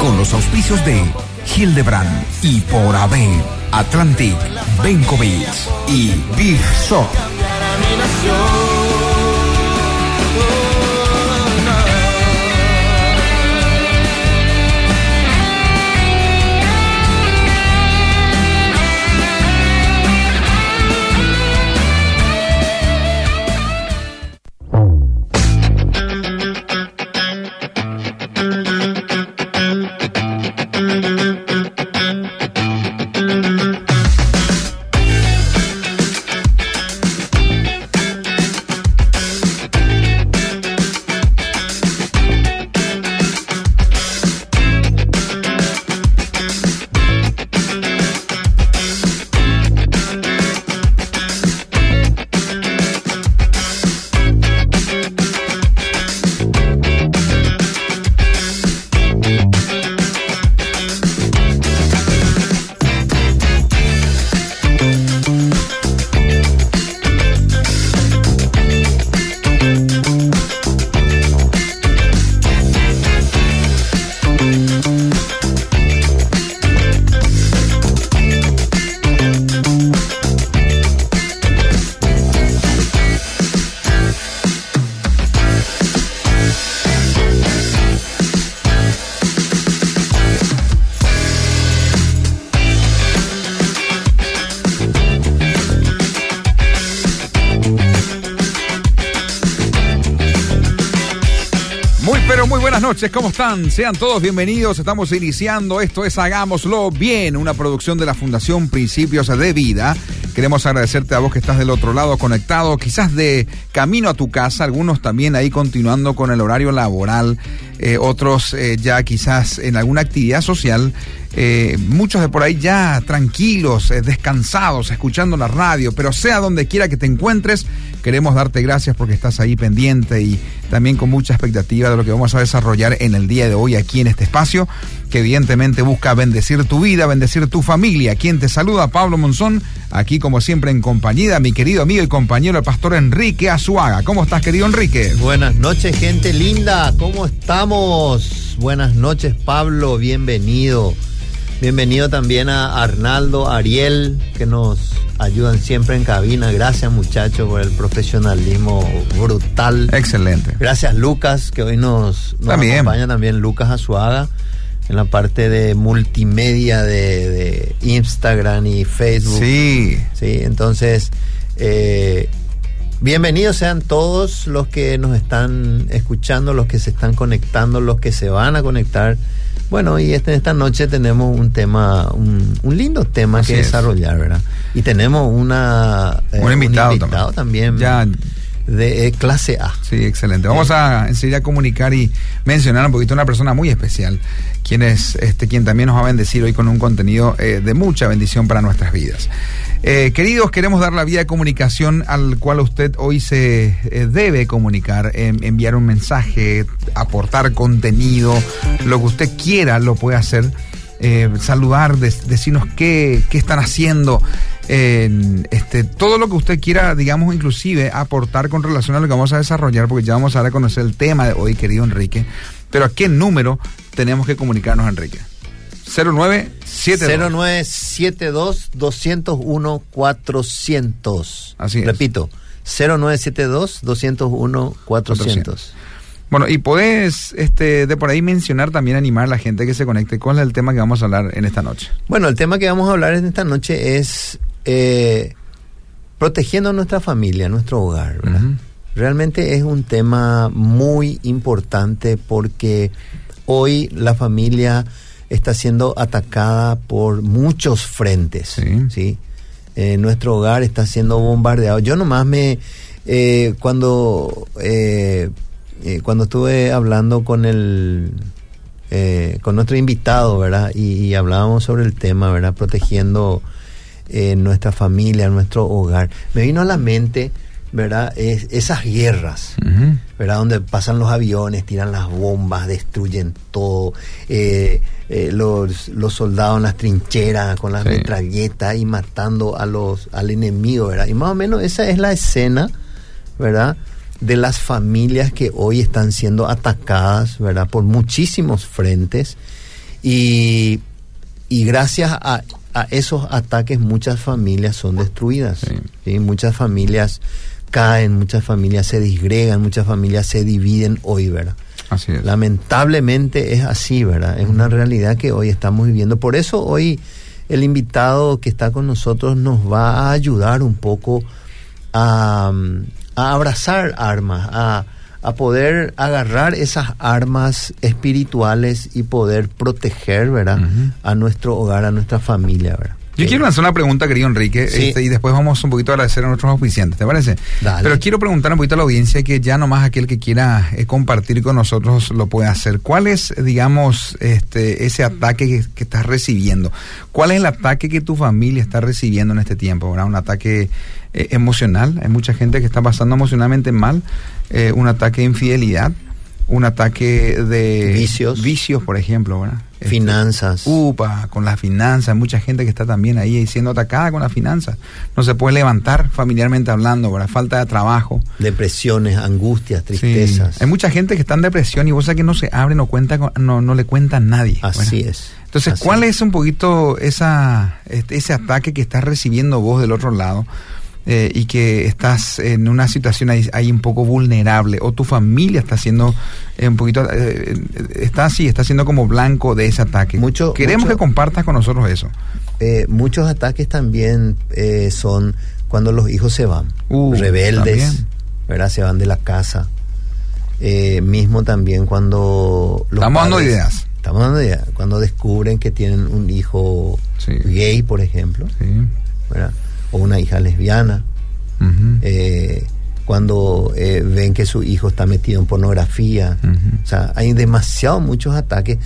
Con los auspicios de Hildebrand y por AB, Atlantic, Benkovic y Big Shop. Noches, ¿cómo están? Sean todos bienvenidos, estamos iniciando, esto es Hagámoslo Bien, una producción de la Fundación Principios de Vida. Queremos agradecerte a vos que estás del otro lado conectado, quizás de camino a tu casa, algunos también ahí continuando con el horario laboral, eh, otros eh, ya quizás en alguna actividad social, eh, muchos de por ahí ya tranquilos, eh, descansados, escuchando la radio, pero sea donde quiera que te encuentres, queremos darte gracias porque estás ahí pendiente y también con mucha expectativa de lo que vamos a desarrollar en el día de hoy aquí en este espacio, que evidentemente busca bendecir tu vida, bendecir tu familia. Quien te saluda, Pablo Monzón, aquí como siempre en compañía de mi querido amigo y compañero el pastor Enrique Azuaga. ¿Cómo estás, querido Enrique? Buenas noches, gente linda. ¿Cómo estamos? Buenas noches, Pablo. Bienvenido. Bienvenido también a Arnaldo, Ariel, que nos ayudan siempre en cabina. Gracias, muchachos, por el profesionalismo brutal. Excelente. Gracias, Lucas, que hoy nos, nos También. acompaña también Lucas Azuaga en la parte de multimedia de, de Instagram y Facebook. Sí. Sí, entonces, eh, bienvenidos sean todos los que nos están escuchando, los que se están conectando, los que se van a conectar. Bueno, y este- esta noche tenemos un tema, un, un lindo tema Así que es. desarrollar, ¿verdad? Y tenemos una, eh, Un invitado también. también, Ya. De eh, clase A. Sí, excelente. Vamos a enseguida comunicar y mencionar un poquito a una persona muy especial, quien es este, quien también nos va a bendecir hoy con un contenido eh, de mucha bendición para nuestras vidas. Eh, queridos, queremos dar la vía de comunicación al cual usted hoy se eh, debe comunicar, em- enviar un mensaje, aportar contenido, lo que usted quiera lo puede hacer. Eh, saludar, des- decirnos qué, qué están haciendo, en, este, todo lo que usted quiera, digamos, inclusive aportar con relación a lo que vamos a desarrollar, porque ya vamos a dar a conocer el tema de hoy, querido Enrique. Pero ¿a qué número tenemos que comunicarnos, Enrique? 0972. 0972 201 400. Así es. Repito, 0972 201 400. Bueno, y podés este, de por ahí mencionar también, animar a la gente que se conecte. ¿Cuál es el tema que vamos a hablar en esta noche? Bueno, el tema que vamos a hablar en esta noche es eh, protegiendo nuestra familia, nuestro hogar. ¿verdad? Realmente es un tema muy importante porque hoy la familia está siendo atacada por muchos frentes. Sí. ¿sí? Eh, nuestro hogar está siendo bombardeado. Yo nomás me... eh, cuando, eh, eh, cuando estuve hablando con el eh, con nuestro invitado, ¿verdad? Y, y, hablábamos sobre el tema, ¿verdad? Protegiendo eh, nuestra familia, nuestro hogar. Me vino a la mente, ¿verdad? Es, esas guerras. ¿verdad? Donde pasan los aviones, tiran las bombas, destruyen todo. eh, eh, los, los soldados en las trincheras con las Sí. metralletas y matando a los, al enemigo, ¿verdad? Y más o menos esa es la escena, ¿verdad? De las familias que hoy están siendo atacadas, ¿verdad? Por muchísimos frentes. Y, y gracias a, a esos ataques muchas familias son destruidas. Sí. ¿sí? Muchas familias caen, muchas familias se disgregan, muchas familias se dividen hoy, ¿verdad? Así es. Lamentablemente es así, ¿verdad? Es una realidad que hoy estamos viviendo. Por eso hoy el invitado que está con nosotros nos va a ayudar un poco a, a abrazar armas, a, a poder agarrar esas armas espirituales y poder proteger, ¿verdad? A nuestro hogar, a nuestra familia, ¿verdad? Yo quiero lanzar una pregunta, querido Enrique, Sí. este, y después vamos un poquito a agradecer a nuestros auspiciantes, ¿te parece? Dale. Pero quiero preguntar un poquito a la audiencia que ya nomás aquel que quiera eh, compartir con nosotros lo puede hacer. ¿Cuál es, digamos, este, ese ataque que, que estás recibiendo? ¿Cuál es el ataque que tu familia está recibiendo en este tiempo? ¿verdad? Un ataque eh, emocional. Hay mucha gente que está pasando emocionalmente mal. eh, un ataque de infidelidad. Un ataque de Vicios. vicios, por ejemplo, ¿verdad? Este, Finanzas. Upa, con las finanzas, hay mucha gente que está también ahí siendo atacada con las finanzas. No se puede levantar familiarmente hablando, ¿verdad? Falta de trabajo. Depresiones, angustias, Sí. tristezas. Hay mucha gente que está en depresión y vos sabés que no se abre, no cuenta, con- no, no le cuenta a nadie. Así ¿verdad? es. Entonces, Así ¿cuál es. es un poquito esa, este, ese ataque que estás recibiendo vos del otro lado eh, y que estás en una situación ahí, ahí un poco vulnerable o tu familia está siendo eh, un poquito, eh, está así, está siendo como blanco de ese ataque? Mucho- Queremos mucho- que compartas con nosotros eso. Eh, muchos ataques también eh, son cuando los hijos se van, Uh, rebeldes, también. ¿verdad? Se van de la casa. Eh, mismo también cuando los Estamos dando ideas. Estamos dando ideas. Cuando descubren que tienen un hijo Sí. gay, por ejemplo, Sí. ¿verdad? O una hija lesbiana. Eh, cuando eh, ven que su hijo está metido en pornografía. O sea, hay demasiados muchos ataques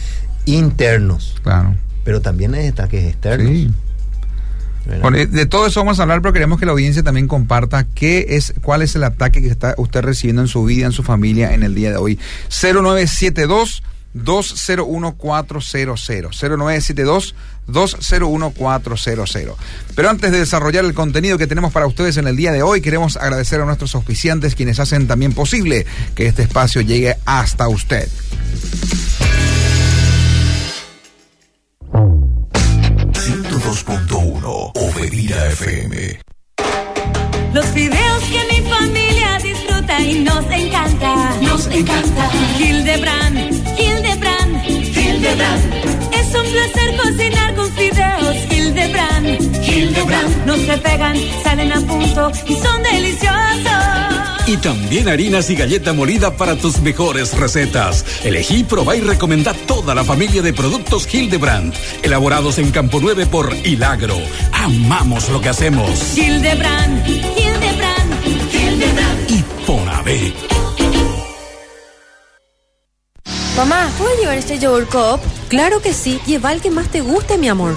internos, Claro. pero también hay ataques externos. Sí. ¿verdad? Bueno, de todo eso vamos a hablar, pero queremos que la audiencia también comparta qué es, cuál es el ataque que está usted recibiendo en su vida, en su familia en el día de hoy. 0972 201-400. 0972 201-400. Pero antes de desarrollar el contenido que tenemos para ustedes en el día de hoy, queremos agradecer a nuestros auspiciantes quienes hacen también posible que este espacio llegue hasta usted. Hildebrand. No se pegan, salen a punto y son deliciosos. Y también harinas y galleta molida para tus mejores recetas. Elegí, probá y recomendá toda la familia de productos Hildebrand, elaborados en Campo 9 por Hilagro. Amamos lo que hacemos. Hildebrand, Hildebrand, Hildebrand. Y por AB. Mamá, ¿puedo llevar este yogur Coop? Claro que sí, lleva el que más te guste, mi amor.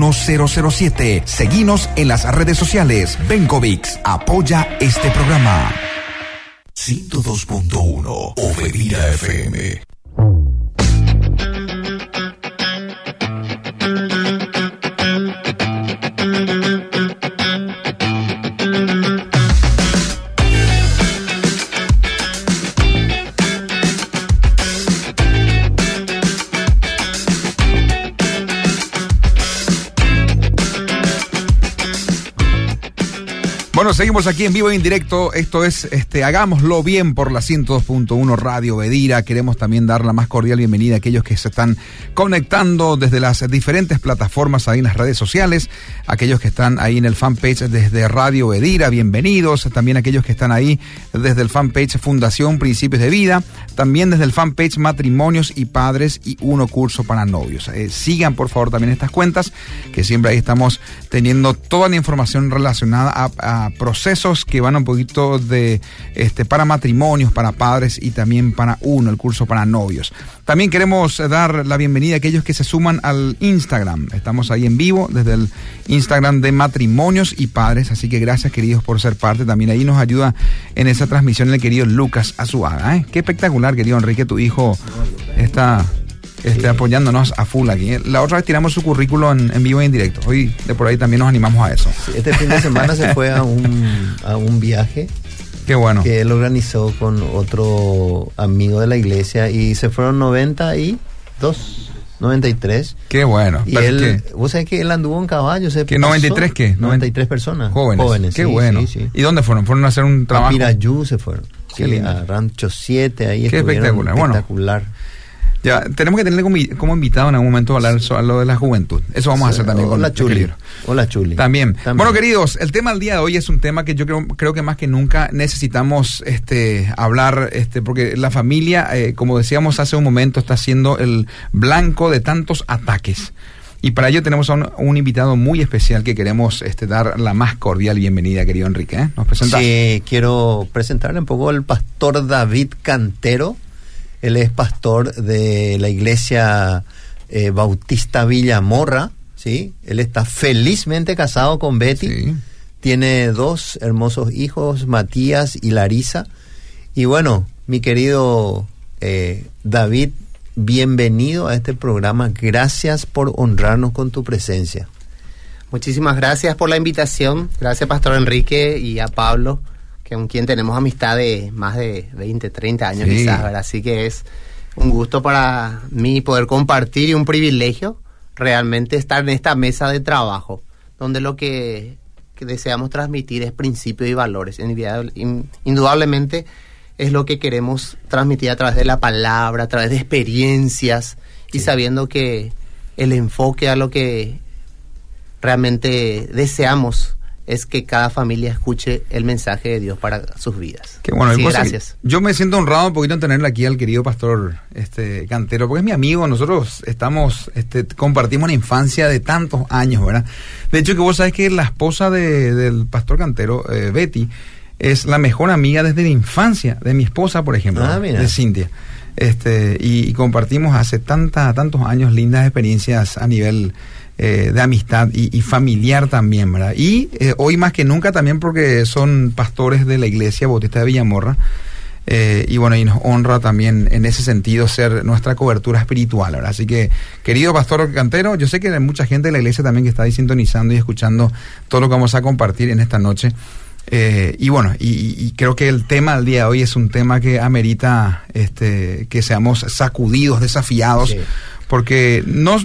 007. Seguinos en las redes sociales. Bencovix apoya este programa. 102.1 Obedira FM. Seguimos aquí en vivo e en directo. Esto es este Hagámoslo bien por la 102.1 Radio Bedira. Queremos también dar la más cordial bienvenida a aquellos que se están conectando desde las diferentes plataformas ahí en las redes sociales, aquellos que están ahí en el fanpage desde Radio Bedira, bienvenidos. También aquellos que están ahí desde el fanpage Fundación Principios de Vida, también desde el fanpage Matrimonios y Padres y Uno Curso para Novios. Eh, sigan por favor también estas cuentas, que siempre ahí estamos teniendo toda la información relacionada a procesos que van un poquito de este para matrimonios, para padres y también para uno, el curso para novios. También queremos dar la bienvenida a aquellos que se suman al Instagram. Estamos ahí en vivo desde el Instagram de matrimonios y padres, así que gracias queridos por ser parte. También ahí nos ayuda en esa transmisión el querido Lucas Azuaga. ¿eh? Qué espectacular, querido Enrique, tu hijo está este, apoyándonos a full aquí. La otra vez tiramos su currículo en, vivo y en directo. Hoy de por ahí también nos animamos a eso. este fin de semana se fue a un, a un viaje. Qué bueno. Que él organizó con otro amigo de la iglesia y se fueron 92. 93. Qué bueno. Y él, vos sabés que él anduvo en caballo. Se ¿Qué 93 qué? 93 personas. Jóvenes. Jóvenes qué bueno. ¿Y dónde fueron? ¿Fueron a hacer un trabajo? A Pirayú se fueron. Qué a Rancho 7, ahí Qué espectacular. espectacular. Ya, tenemos que tenerle como, invitado en algún momento a hablar sobre lo de la juventud. Eso vamos a hacer también con la Chuli. Hola Chuli. También. Bueno, queridos, el tema del día de hoy es un tema que yo creo, creo que más que nunca necesitamos este, hablar, este, porque la familia, eh, como decíamos hace un momento, está siendo el blanco de tantos ataques. Y para ello tenemos a un, invitado muy especial que queremos este, dar la más cordial bienvenida, querido Enrique. ¿eh? ¿Nos presentas? Sí, quiero presentarle un poco al pastor David Cantero él es pastor de la iglesia eh, Bautista Villamorra, ¿sí? Él está felizmente casado con Betty. Tiene dos hermosos hijos, Matías y Larisa. Y bueno, mi querido eh, David, bienvenido a este programa. Gracias por honrarnos con tu presencia. Muchísimas gracias por la invitación. Gracias, Pastor Enrique y a Pablo con quien tenemos amistad de más de 20, 30 años quizás, ¿verdad? Así que es un gusto para mí poder compartir y un privilegio realmente estar en esta mesa de trabajo, donde lo que, deseamos transmitir es principios y valores. Indudablemente es lo que queremos transmitir a través de la palabra, a través de experiencias y sabiendo que el enfoque a lo que realmente deseamos es que cada familia escuche el mensaje de Dios para sus vidas. Qué bueno, gracias. Yo me siento honrado un poquito en tenerle aquí al querido pastor este Cantero, porque es mi amigo, nosotros estamos, este, compartimos una infancia de tantos años, ¿verdad? De hecho, que vos sabés que la esposa del pastor Cantero, eh, Betty, es la mejor amiga desde la infancia de mi esposa, por ejemplo, ah, de Cintia. Este, y, compartimos hace tanta, tantos años lindas experiencias a nivel eh, de amistad y, familiar también, ¿verdad? Y eh, hoy más que nunca también porque son pastores de la iglesia Bautista de Villamorra. Eh, y bueno, y nos honra también en ese sentido ser nuestra cobertura espiritual, ¿verdad? Así que, querido pastor Cantero, yo sé que hay mucha gente de la iglesia también que está ahí sintonizando y escuchando todo lo que vamos a compartir en esta noche. y bueno, y, creo que el tema del día de hoy es un tema que amerita este, que seamos sacudidos, desafiados porque no,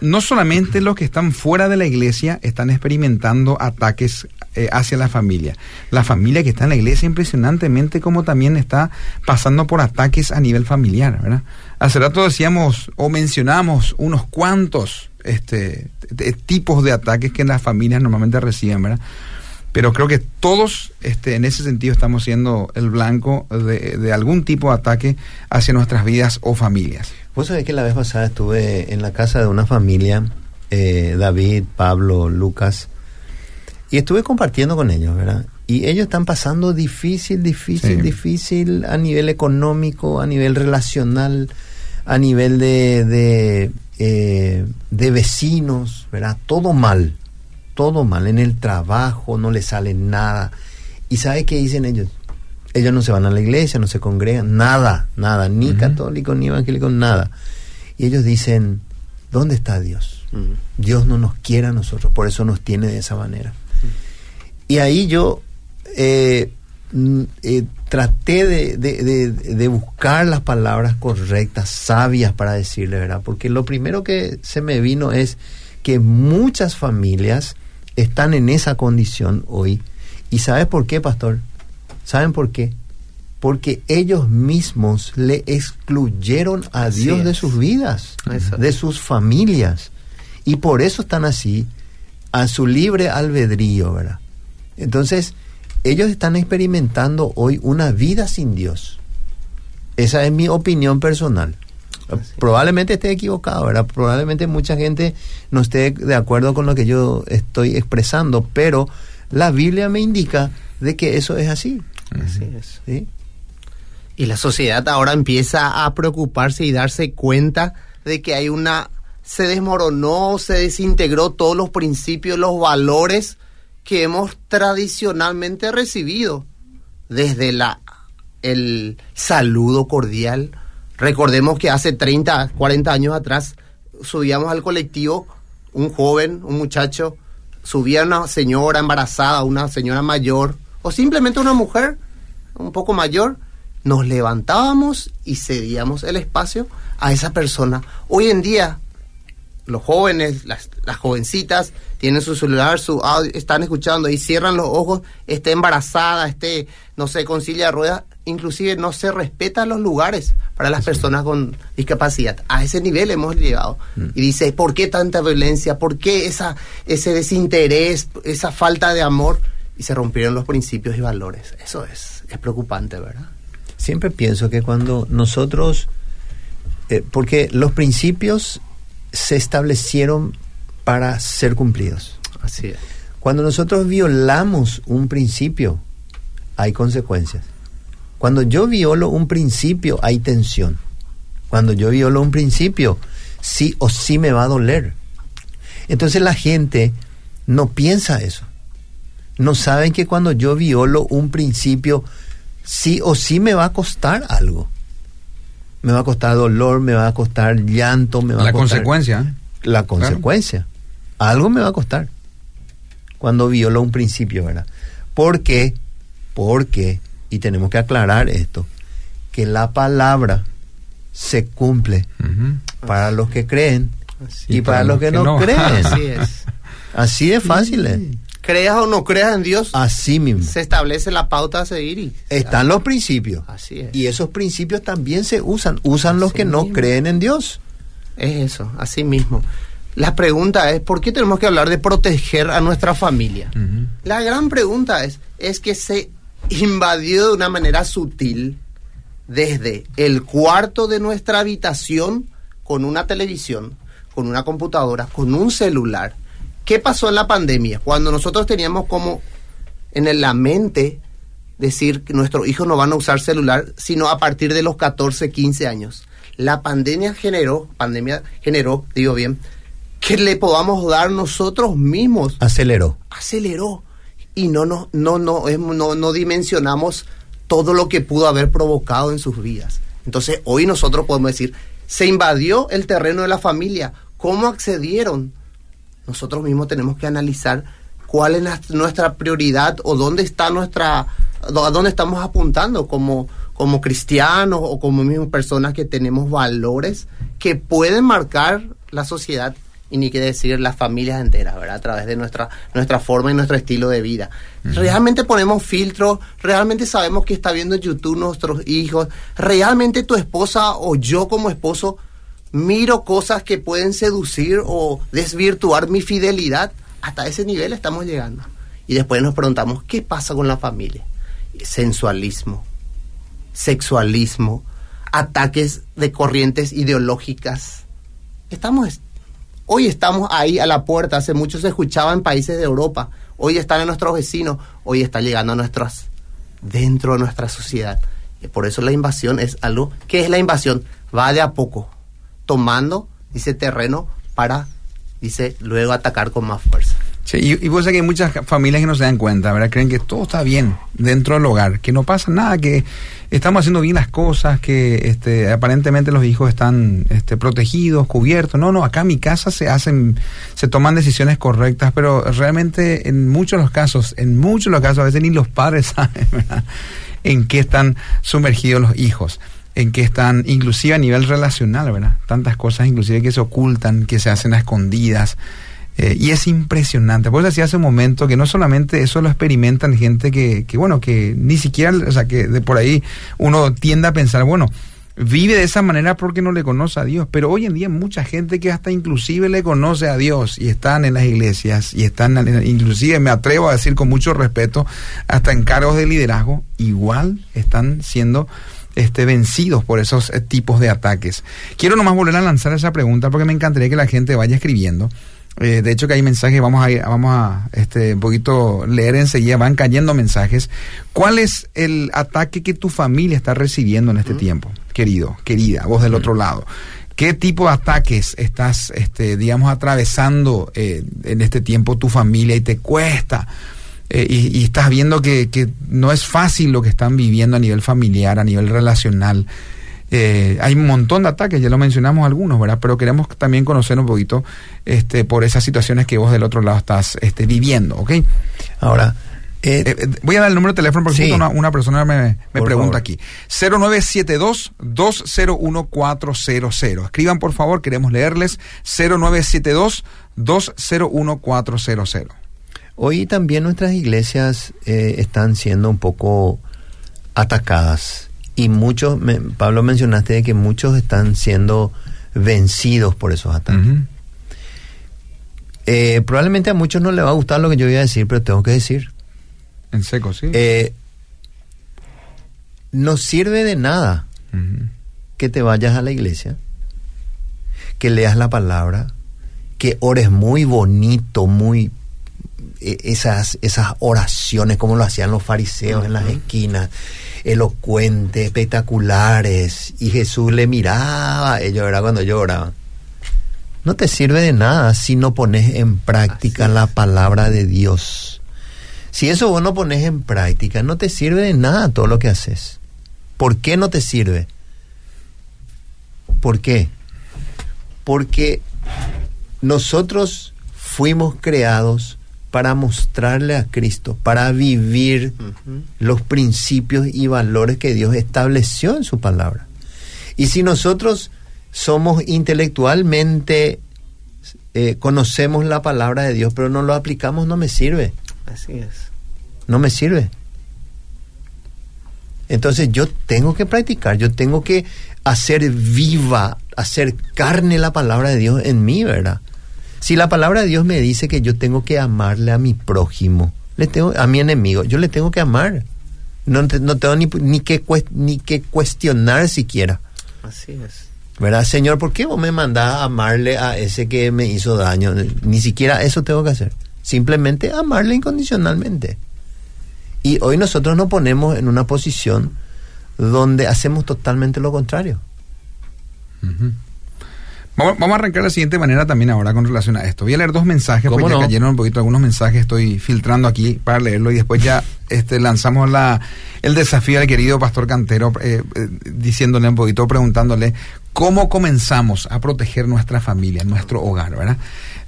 no solamente los que están fuera de la iglesia están experimentando ataques eh, hacia la familia. La familia que está en la iglesia impresionantemente como también está pasando por ataques a nivel familiar, ¿verdad? Hace rato decíamos o mencionamos unos cuantos este, tipos de ataques que las familias normalmente reciben, ¿verdad? pero creo que todos este, en ese sentido estamos siendo el blanco de, de, algún tipo de ataque hacia nuestras vidas o familias. Vos sabés que la vez pasada estuve en la casa de una familia, eh, David, Pablo, Lucas, y estuve compartiendo con ellos, ¿verdad? Y ellos están pasando difícil, difícil, difícil a nivel económico, a nivel relacional, a nivel de, de, eh, de vecinos, ¿verdad? Todo mal, todo mal. En el trabajo no les sale nada. ¿Y sabe qué dicen ellos? Ellos no se van a la iglesia, no se congregan, nada, nada, ni católicos, ni evangélicos, nada. Y ellos dicen, ¿dónde está Dios? Dios no nos quiere a nosotros, por eso nos tiene de esa manera. Y ahí yo eh, mm, eh, traté de, de, buscar las palabras correctas, sabias para decirle, ¿verdad? Porque lo primero que se me vino es que muchas familias están en esa condición hoy ¿Y sabe por qué, pastor? ¿Saben por qué? Porque ellos mismos le excluyeron a Así Dios de sus vidas, de sus familias. Y por eso están así, a su libre albedrío, ¿verdad? Entonces, ellos están experimentando hoy una vida sin Dios. Esa es mi opinión personal. Probablemente esté equivocado, ¿verdad? Probablemente mucha gente no esté de acuerdo con lo que yo estoy expresando, pero la Biblia me indica de que eso es así. Así es. ¿sí? Y la sociedad ahora empieza a preocuparse y darse cuenta de que hay una se desmoronó, se desintegró todos los principios, los valores que hemos tradicionalmente recibido desde la el saludo cordial. Recordemos que hace 30, 40 años atrás subíamos al colectivo un joven, un muchacho, subía una señora embarazada, una señora mayor o simplemente una mujer un poco mayor, nos levantábamos y cedíamos el espacio a esa persona. Hoy en día, los jóvenes, las, las jovencitas, tienen su celular, su audio, están escuchando y cierran los ojos, esté embarazada, esté, no sé, con silla de ruedas, inclusive no se respetan los lugares para las personas con discapacidad. A ese nivel hemos llegado. Y dice, ¿por qué tanta violencia? ¿Por qué esa, ese desinterés, esa falta de amor? Y se rompieron los principios y valores. Eso es, es preocupante, ¿verdad? Siempre pienso que cuando nosotros, eh, porque los principios se establecieron para ser cumplidos. Así es. Cuando nosotros violamos un principio, hay consecuencias. Cuando yo violo un principio, hay tensión. Cuando yo violo un principio, sí o sí me va a doler. Entonces la gente no piensa eso. No saben que cuando yo violo un principio, sí o sí me va a costar algo. Me va a costar dolor, me va a costar llanto, me va La a costar consecuencia. ¿eh? la consecuencia. Algo me va a costar cuando violo un principio, ¿verdad? ¿Por qué? Porque, y tenemos que aclarar esto, que la palabra se cumple para los que creen Así y para los que no, creen. Así es. Así de fácil es. Creas o no creas en Dios, Así mismo. se establece la pauta a seguir y Están los principios. Así es. Y esos principios también se usan. Usan los que no creen en Dios. Es eso, así mismo. La pregunta es, ¿por qué tenemos que hablar de proteger a nuestra familia? La gran pregunta es, es que se invadió de una manera sutil desde el cuarto de nuestra habitación con una televisión, con una computadora, con un celular. ¿Qué pasó en la pandemia? Cuando nosotros teníamos como en la mente decir que nuestros hijos no van a usar celular sino a partir de los 14, 15 años. La pandemia generó, pandemia generó, digo bien, que le podamos dar nosotros mismos Aceleró. aceleró y no no no no no, no dimensionamos todo lo que pudo haber provocado en sus vidas. Entonces, hoy nosotros podemos decir, se invadió el terreno de la familia, ¿cómo accedieron? Nosotros mismos tenemos que analizar cuál es nuestra prioridad o dónde está nuestra a dónde estamos apuntando como como cristianos o como mismas personas que tenemos valores que pueden marcar la sociedad y ni qué decir las familias enteras, ¿verdad? A través de nuestra, nuestra forma y nuestro estilo de vida. Realmente ponemos filtros, realmente sabemos que está viendo YouTube nuestros hijos, realmente tu esposa o yo como esposo miro cosas que pueden seducir o desvirtuar mi fidelidad. Hasta ese nivel estamos llegando. Y después nos preguntamos, ¿qué pasa con la familia? Sensualismo, sexualismo, ataques de corrientes ideológicas. Estamos Hoy estamos ahí a la puerta, hace mucho se escuchaba en países de Europa, hoy están en nuestros vecinos, hoy está llegando a nuestras, dentro de nuestra sociedad. Y por eso la invasión es algo, ¿qué es la invasión? Va de a poco, tomando, dice, terreno para, dice, luego atacar con más fuerza. Sí, y, y vos sabés que hay muchas familias que no se dan cuenta, ¿verdad? Creen que todo está bien dentro del hogar, que no pasa nada, que estamos haciendo bien las cosas, que este, aparentemente los hijos están este, protegidos, cubiertos. No, no, acá en mi casa se hacen, se toman decisiones correctas, pero realmente en muchos los casos, en muchos los casos, a veces ni los padres saben. En qué están sumergidos los hijos en qué están, inclusive a nivel relacional, ¿verdad? Tantas cosas inclusive que se ocultan, que se hacen a escondidas. Eh, y es impresionante. Por eso decía hace un momento que no solamente eso lo experimentan gente que, que, bueno, que ni siquiera, o sea, que de por ahí uno tiende a pensar, bueno, vive de esa manera porque no le conoce a Dios. Pero hoy en día mucha gente que hasta inclusive le conoce a Dios y están en las iglesias y están, inclusive me atrevo a decir con mucho respeto, hasta en cargos de liderazgo, igual están siendo este, vencidos por esos eh, tipos de ataques. Quiero nomás volver a lanzar esa pregunta porque me encantaría que la gente vaya escribiendo. Eh, de hecho que hay mensajes, vamos a vamos a este un poquito leer enseguida, van cayendo mensajes. ¿Cuál es el ataque que tu familia está recibiendo en este tiempo, querido, querida, vos del otro lado? ¿Qué tipo de ataques estás, este, digamos, atravesando eh, en este tiempo tu familia y te cuesta? Eh, y, estás viendo que, que, no es fácil lo que están viviendo a nivel familiar, a nivel relacional. Eh, hay un montón de ataques, ya lo mencionamos algunos, ¿verdad? Pero queremos también conocer un poquito este, por esas situaciones que vos del otro lado estás este, viviendo, ¿ok? Ahora, eh, eh, voy a dar el número de teléfono porque una, una, persona me, me pregunta aquí. 0972-201-400. Escriban por favor, queremos leerles. 0972-201-400. Hoy también nuestras iglesias están siendo un poco atacadas y muchos, Pablo mencionaste de que muchos están siendo vencidos por esos ataques. Eh, probablemente a muchos no les va a gustar lo que yo voy a decir, pero tengo que decir. En seco, sí. Eh, no sirve de nada que te vayas a la iglesia, que leas la palabra, que ores muy bonito, muy esas, esas oraciones como lo hacían los fariseos en las esquinas, elocuentes, espectaculares, y Jesús le miraba ellos, era cuando lloraban. No te sirve de nada si no pones en práctica la palabra de Dios. Si eso vos no pones en práctica, no te sirve de nada todo lo que haces. ¿Por qué no te sirve? ¿Por qué? Porque nosotros fuimos creados para mostrarle a Cristo, para vivir los principios y valores que Dios estableció en su palabra. Y si nosotros somos intelectualmente, eh, conocemos la palabra de Dios, pero no lo aplicamos, no me sirve. Así es. No me sirve. Entonces yo tengo que practicar, yo tengo que hacer viva, hacer carne la palabra de Dios en mí, ¿verdad? Si la palabra de Dios me dice que yo tengo que amarle a mi prójimo, le tengo, a mi enemigo, yo le tengo que amar. No, no tengo ni, ni, que, ni que cuestionar siquiera. Así es. ¿Verdad, Señor? ¿Por qué vos me mandás a amarle a ese que me hizo daño? Ni siquiera eso tengo que hacer. Simplemente amarle incondicionalmente. Y hoy nosotros nos ponemos en una posición donde hacemos totalmente lo contrario. Vamos, a arrancar de la siguiente manera también ahora con relación a esto. Voy a leer dos mensajes, porque ya cayeron un poquito algunos mensajes, estoy filtrando aquí para leerlo y después ya este, lanzamos la, el desafío al querido pastor Cantero, eh, eh, diciéndole un poquito, preguntándole cómo comenzamos a proteger nuestra familia, nuestro hogar, ¿verdad?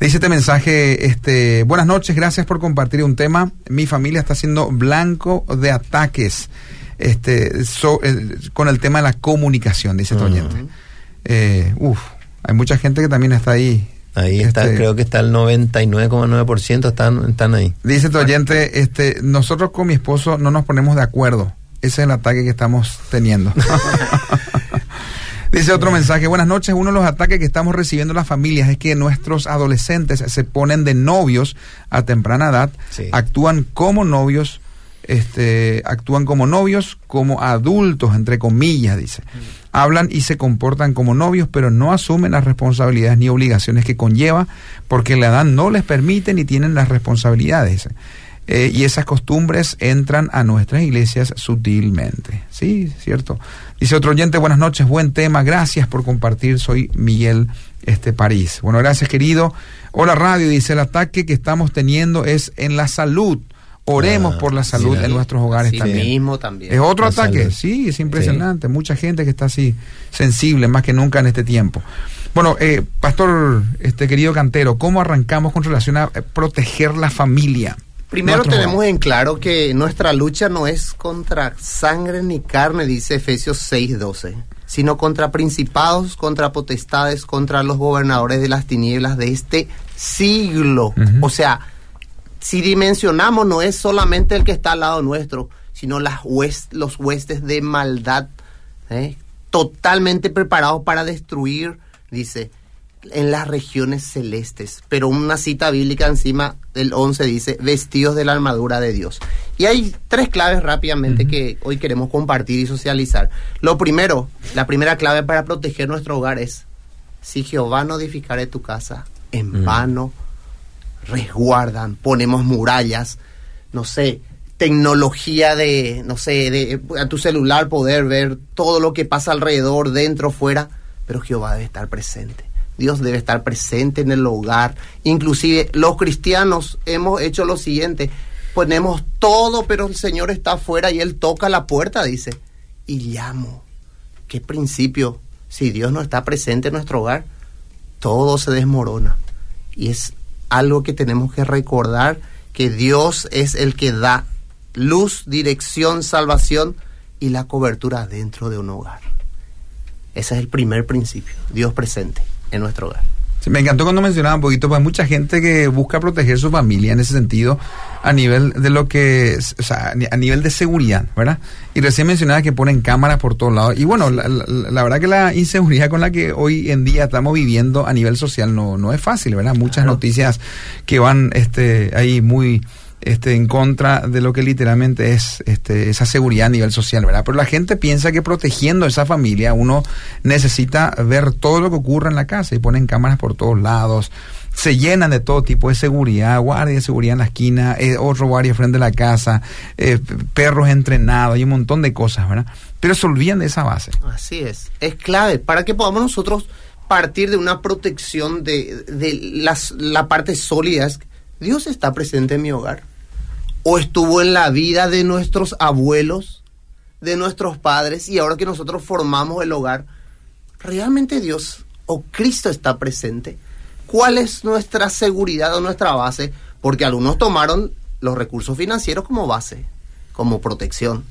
Dice este mensaje, este, buenas noches, gracias por compartir un tema. Mi familia está siendo blanco de ataques este, eh, con el tema de la comunicación, dice este oyente. uf, hay mucha gente que también está ahí. Ahí está, este, creo que está el 99,9% están, están ahí. Dice tu oyente, este, nosotros con mi esposo no nos ponemos de acuerdo. Ese es el ataque que estamos teniendo. Dice otro mensaje, buenas noches, uno de los ataques que estamos recibiendo las familias es que nuestros adolescentes se ponen de novios a temprana edad, actúan como novios, este, actúan como novios, como adultos, entre comillas, dice. Mm hablan y se comportan como novios, pero no asumen las responsabilidades ni obligaciones que conlleva, porque la edad no les permite ni tienen las responsabilidades. Eh, y esas costumbres entran a nuestras iglesias sutilmente. Sí, cierto. Dice otro oyente, buenas noches, buen tema, gracias por compartir, soy Miguel este, París. Bueno, gracias querido. Hola radio, dice, el ataque que estamos teniendo es en la salud Oremos ah, por la salud en nuestros hogares también. mismo también. Es otro ataque, sí, es impresionante. Mucha gente que está así sensible, más que nunca en este tiempo. Bueno, eh, pastor, este querido cantero, ¿cómo arrancamos con relación a eh, proteger la familia? Primero tenemos en claro que nuestra lucha no es contra sangre ni carne, dice Efesios 6:12. sino contra principados, contra potestades, contra los gobernadores de las tinieblas de este siglo. O sea, si dimensionamos, no es solamente el que está al lado nuestro, sino las los huestes de maldad, ¿eh? totalmente preparados para destruir, dice, en las regiones celestes. Pero una cita bíblica encima del 11 dice, vestidos de la armadura de Dios. Y hay tres claves rápidamente que hoy queremos compartir y socializar. Lo primero, la primera clave para proteger nuestro hogar es, si Jehová no edificare tu casa, en vano resguardan, ponemos murallas, no sé, tecnología de, no sé, de a tu celular poder ver todo lo que pasa alrededor, dentro, fuera, pero Jehová debe estar presente. Dios debe estar presente en el hogar. Inclusive los cristianos hemos hecho lo siguiente, ponemos todo, pero el Señor está afuera y Él toca la puerta, dice, y llamo. ¿Qué principio? Si Dios no está presente en nuestro hogar, todo se desmorona. Y es algo que tenemos que recordar, que Dios es el que da luz, dirección, salvación y la cobertura dentro de un hogar. Ese es el primer principio, Dios presente en nuestro hogar. Me encantó cuando mencionaba un poquito, pues mucha gente que busca proteger su familia en ese sentido a nivel de lo que, o sea, a nivel de seguridad, ¿verdad? Y recién mencionaba que ponen cámaras por todos lados. Y bueno, la, verdad que la inseguridad con la que hoy en día estamos viviendo a nivel social no, no es fácil, ¿verdad? Muchas noticias que van este, ahí muy este, en contra de lo que literalmente es este, esa seguridad a nivel social, ¿verdad? Pero la gente piensa que protegiendo a esa familia uno necesita ver todo lo que ocurre en la casa y ponen cámaras por todos lados, se llenan de todo tipo de seguridad, guardia de seguridad en la esquina, eh, otro guardia frente a la casa, eh, perros entrenados y un montón de cosas, ¿verdad? Pero se olvidan de esa base. Así es, es clave para que podamos nosotros partir de una protección de, de las, la parte sólida. Dios está presente en mi hogar o estuvo en la vida de nuestros abuelos, de nuestros padres, y ahora que nosotros formamos el hogar, ¿realmente Dios o Cristo está presente? ¿Cuál es nuestra seguridad o nuestra base? Porque algunos tomaron los recursos financieros como base, como protección.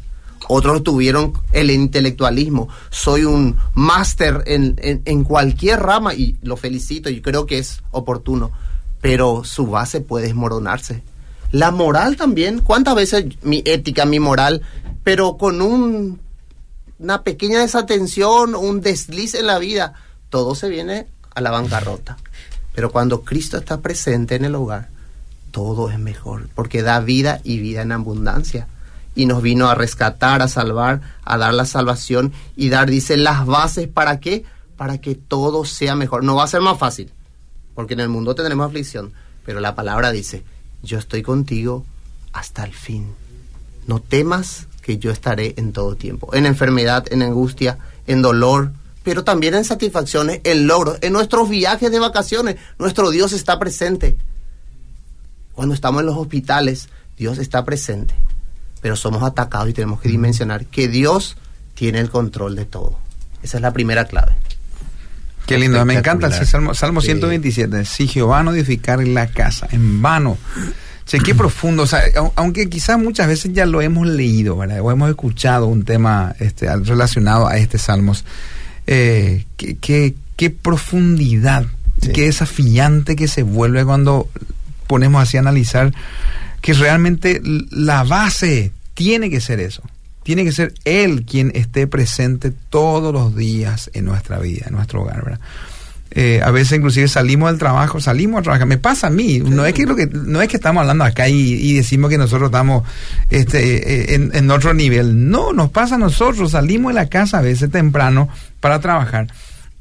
Otros tuvieron el intelectualismo. Soy un máster en, en, cualquier rama y lo felicito y creo que es oportuno. Pero su base puede desmoronarse la moral también, ¿cuántas veces mi ética, mi moral, pero con un, una pequeña desatención, un desliz en la vida, todo se viene a la bancarrota. Pero cuando Cristo está presente en el hogar, todo es mejor, porque da vida y vida en abundancia. Y nos vino a rescatar, a salvar, a dar la salvación y dar, dice, las bases para qué? Para que todo sea mejor. No va a ser más fácil, porque en el mundo tendremos aflicción, pero la palabra dice, yo estoy contigo hasta el fin. No temas que yo estaré en todo tiempo, en enfermedad, en angustia, en dolor, pero también en satisfacciones, en logros, en nuestros viajes de vacaciones. Nuestro Dios está presente. Cuando estamos en los hospitales, Dios está presente, pero somos atacados y tenemos que dimensionar que Dios tiene el control de todo. Esa es la primera clave. Qué lindo, me encanta el Salmo, Salmo 127. Si Jehová no edificar la casa, en vano. Che, qué profundo, o sea, aunque quizás muchas veces ya lo hemos leído, ¿verdad? O hemos escuchado un tema este, relacionado a este Salmos. Eh, qué, qué, profundidad, qué desafiante que se vuelve cuando ponemos así a analizar que realmente la base tiene que ser eso tiene que ser Él quien esté presente todos los días en nuestra vida, en nuestro hogar, ¿verdad? Eh, a veces inclusive salimos del trabajo, salimos a trabajar, me pasa a mí, no es que lo que no es que estamos hablando acá y, decimos que nosotros estamos este, eh, en, otro nivel, no, nos pasa a nosotros, salimos de la casa a veces temprano para trabajar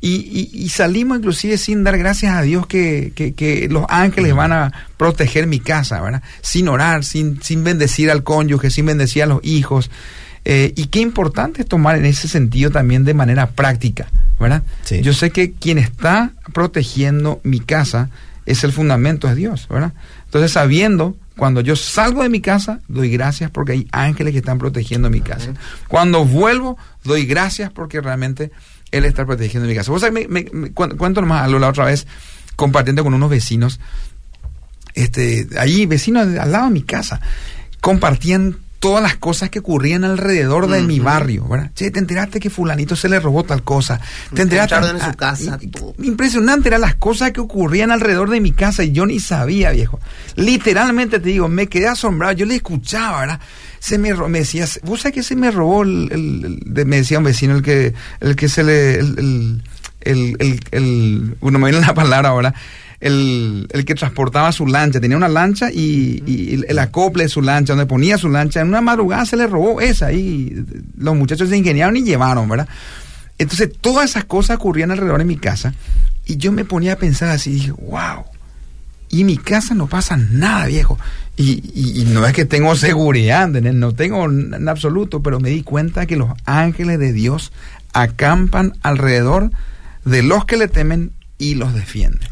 y, y, salimos inclusive sin dar gracias a Dios que, que, los ángeles van a proteger mi casa, ¿verdad? Sin orar, sin, sin bendecir al cónyuge, sin bendecir a los hijos. Eh, y qué importante es tomar en ese sentido también de manera práctica, ¿verdad? Yo sé que quien está protegiendo mi casa es el fundamento, es Dios, ¿verdad? Entonces, sabiendo, cuando yo salgo de mi casa, doy gracias porque hay ángeles que están protegiendo mi casa. Cuando vuelvo, doy gracias porque realmente Él está protegiendo mi casa. Vos sabés, me, cuento nomás la otra vez, compartiendo con unos vecinos, este, ahí, vecinos al lado de mi casa, compartían todas las cosas que ocurrían alrededor de mi barrio, ¿verdad? Che, te enteraste que fulanito se le robó tal cosa. Te enteraste en su Ah, casa. Impresionante eran las cosas que ocurrían alrededor de mi casa y yo ni sabía, viejo. Literalmente te digo, me quedé asombrado, yo le escuchaba, ¿verdad? Se me, me decía, vos sabés que se me robó el, el- el- de- me decía un vecino el que, el que se le, el, el, el, el- el- bueno, me viene la palabra ahora, el, el que transportaba su lancha, tenía una lancha y, y el, el acople de su lancha, donde ponía su lancha, en una madrugada se le robó esa y los muchachos se ingeniaron y llevaron, ¿verdad? Entonces todas esas cosas ocurrían alrededor de mi casa y yo me ponía a pensar así, dije, wow, y en mi casa no pasa nada, viejo. Y, y- y no es que tengo seguridad, no tengo en absoluto, pero me di cuenta que los ángeles de Dios acampan alrededor de los que le temen y los defienden.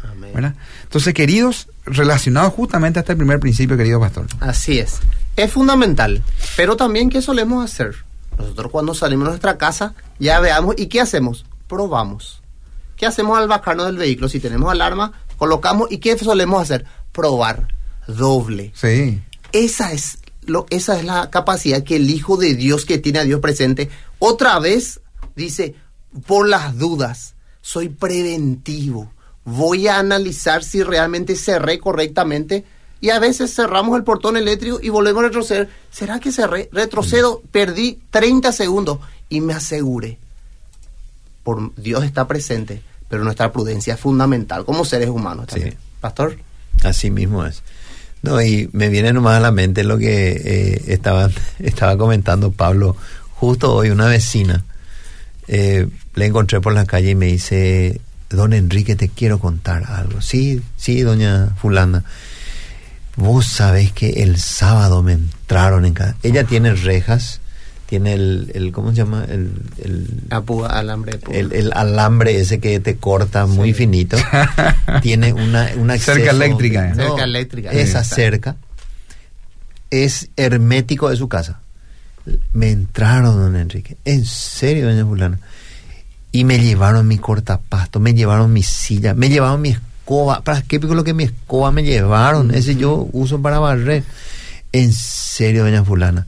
Entonces, queridos, relacionados justamente a este primer principio, querido pastor. Así es. Es fundamental. Pero también, ¿qué solemos hacer? Nosotros cuando salimos de nuestra casa, ya veamos, ¿y qué hacemos? Probamos. ¿Qué hacemos al bajarnos del vehículo? Si tenemos alarma, colocamos, ¿y qué solemos hacer? Probar. Doble. Sí. Esa es, lo, esa es la capacidad que el Hijo de Dios que tiene a Dios presente, otra vez dice, por las dudas, soy preventivo. Voy a analizar si realmente cerré correctamente. Y a veces cerramos el portón eléctrico y volvemos a retroceder. ¿Será que cerré? Retrocedo, perdí 30 segundos y me aseguré. Por Dios está presente, pero nuestra prudencia es fundamental como seres humanos también. Sí. Pastor. Así mismo es. No, y me viene nomás a la mente lo que eh, estaba, estaba comentando Pablo. Justo hoy una vecina eh, le encontré por la calle y me dice, don Enrique, te quiero contar algo. Sí, sí, doña fulana. Vos sabés que el sábado me entraron en casa. Ella tiene rejas, tiene el, el ¿cómo se llama? El, el, alambre el, el alambre ese que te corta muy finito. tiene una, una Cerca eléctrica, ¿eh? Cerca eléctrica. Esa Sí. cerca es hermético de su casa. Me entraron, don Enrique. En serio, doña Fulana. Y me llevaron mi cortapasto, me llevaron mi silla, me llevaron mi escoba. ¿Para qué pico lo que mi escoba me llevaron? Ese yo uso para barrer. En serio, doña Fulana.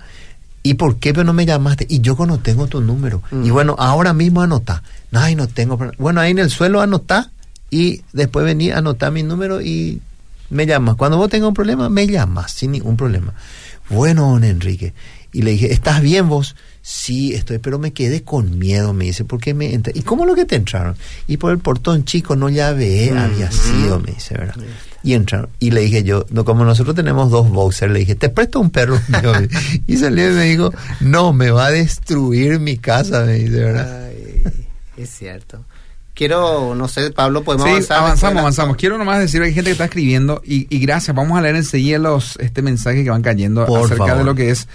¿Y por qué pero no me llamaste? Y yo no tengo tu número. Y bueno, ahora mismo anota. Ay, no tengo. Bueno, ahí en el suelo anotá y después vení a anotar mi número y me llamas. Cuando vos tengas un problema, me llamas sin ningún problema. Bueno, don Enrique. Y le dije, ¿estás bien vos? Sí, estoy, pero me quedé con miedo, me dice, ¿por qué me entra? ¿Y cómo lo que te entraron? Y por el portón chico, no ya ve, había sido, me dice, ¿verdad? Y entraron. Y le dije yo, no, como nosotros tenemos dos boxers, le dije, ¿te presto un perro? mío?" y salió y me dijo, no, me va a destruir mi casa, me dice, ¿verdad? Ay, es cierto. Quiero, no sé, Pablo, podemos Sí, avanzar. avanzamos, avanzamos. Quiero nomás decir, hay gente que está escribiendo y, y gracias, vamos a leer enseguida los este mensaje que van cayendo Por acerca favor. de lo que es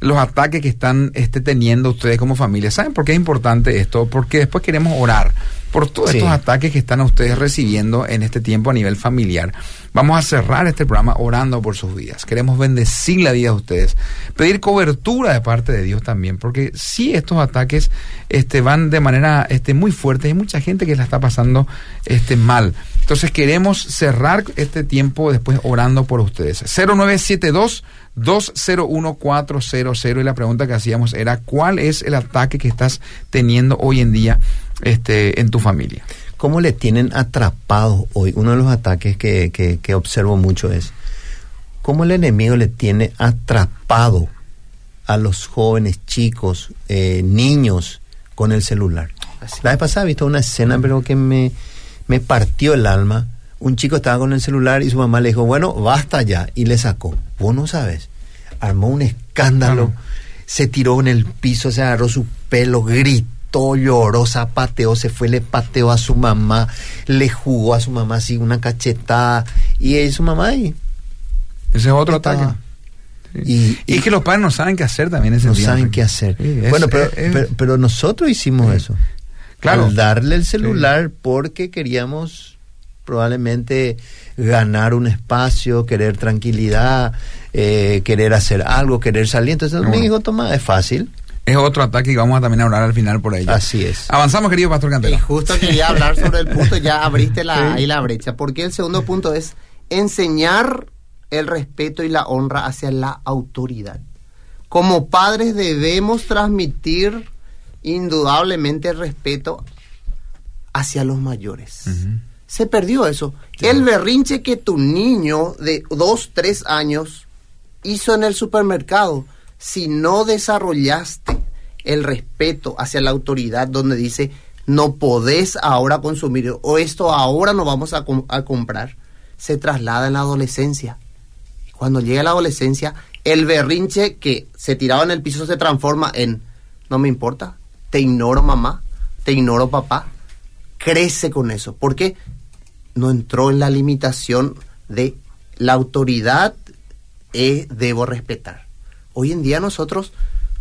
los ataques que están este, teniendo ustedes como familia. ¿Saben por qué es importante esto? Porque después queremos orar por todos Sí. estos ataques que están ustedes recibiendo en este tiempo a nivel familiar. Vamos a cerrar este programa orando por sus vidas. Queremos bendecir la vida de ustedes, pedir cobertura de parte de Dios también, porque si estos ataques este, van de manera este, muy fuerte, hay mucha gente que la está pasando este, mal. Entonces queremos cerrar este tiempo después orando por ustedes. 0972 201 y la pregunta que hacíamos era ¿cuál es el ataque que estás teniendo hoy en día este, en tu familia? ¿Cómo le tienen atrapados hoy? Uno de los ataques que, que, que observo mucho es cómo el enemigo le tiene atrapado a los jóvenes, chicos, eh, niños con el celular. Así. La vez pasada he visto una escena, pero que me, me partió el alma. Un chico estaba con el celular y su mamá le dijo, bueno, basta ya. Y le sacó. Vos no sabes. Armó un escándalo. Se tiró en el piso, se agarró su pelo, gritó, lloró, zapateó, se fue, le pateó a su mamá, le jugó a su mamá así una cachetada. Y eh, su mamá ahí. Ese es otro Estaba. ataque. Y, Y es que los padres no saben qué hacer también ese no saben qué hacer. Sí, es- bueno, pero, es- pero, pero nosotros hicimos Sí. eso. Claro. Al darle el celular porque queríamos probablemente ganar un espacio, querer tranquilidad, eh, querer hacer algo, querer salir. Entonces Bueno. mi hijo toma, es fácil. es otro ataque y vamos a también a orar al final por ello. Así es. Avanzamos, querido Pastor Y Cantero. justo quería hablar sobre el punto, ya abriste la, ahí la brecha, porque el segundo punto es enseñar el respeto y la honra hacia la autoridad. Como padres debemos transmitir indudablemente el respeto hacia los mayores. Se perdió eso. El berrinche que tu niño de dos, tres años hizo en el supermercado, si no desarrollaste el respeto hacia la autoridad donde dice no podés ahora consumir o esto ahora no vamos a, a comprar, se traslada en la adolescencia. Cuando llega la adolescencia, el berrinche que se tiraba en el piso se transforma en no me importa, te ignoro mamá, te ignoro papá. Crece con eso. porque No entró en la limitación de la autoridad eh, debo respetar. Hoy en día nosotros,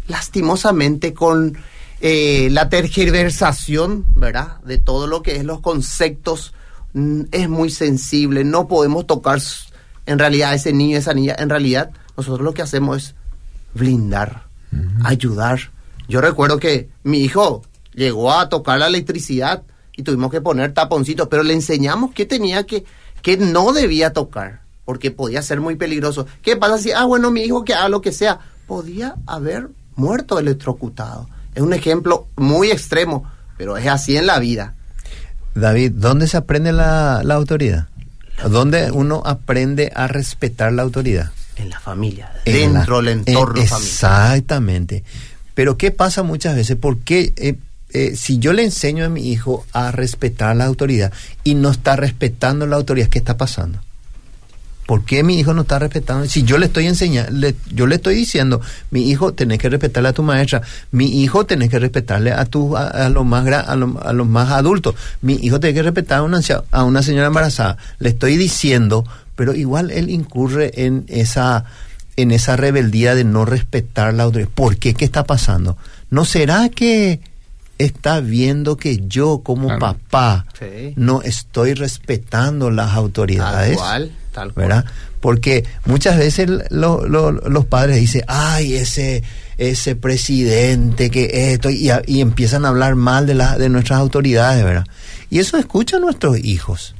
lastimosamente, con eh, la tergiversación, ¿verdad? De todo lo que es los conceptos, mm, es muy sensible. No podemos tocar en realidad a ese niño, esa niña. En realidad, nosotros lo que hacemos es blindar, ayudar, yo recuerdo que mi hijo llegó a tocar la electricidad y tuvimos que poner taponcitos, pero le enseñamos que tenía que, que no debía tocar, porque podía ser muy peligroso. ¿Qué pasa si, ah, bueno, mi hijo que haga lo que sea? Podía haber muerto electrocutado. Es un ejemplo muy extremo, pero es así en la vida. David, ¿dónde se aprende la, la autoridad? ¿Dónde uno aprende a respetar la autoridad? En la familia, dentro del entorno familiar. Exactamente. Pero ¿qué pasa muchas veces? Porque eh, eh, si yo le enseño a mi hijo a respetar la autoridad y no está respetando la autoridad, ¿qué está pasando? ¿Por qué mi hijo no está respetando? Si yo le estoy enseñando, yo le estoy diciendo, mi hijo, tenés que respetarle a tu maestra, mi hijo, tenés que respetarle a tu, a, los más a, a, los más adultos, mi hijo tiene que respetar a una, a una señora embarazada. Le estoy diciendo, pero igual él incurre en esa en esa rebeldía de no respetar la autoridad. ¿Por qué? ¿Qué está pasando? ¿No será que está viendo que yo como papá no estoy respetando las autoridades? Tal cual, tal cual. ¿verdad? Porque muchas veces los padres dicen, ay, ese, ese presidente que esto, y, y empiezan a hablar mal de, la, de nuestras autoridades, ¿verdad? Y eso escuchan nuestros hijos,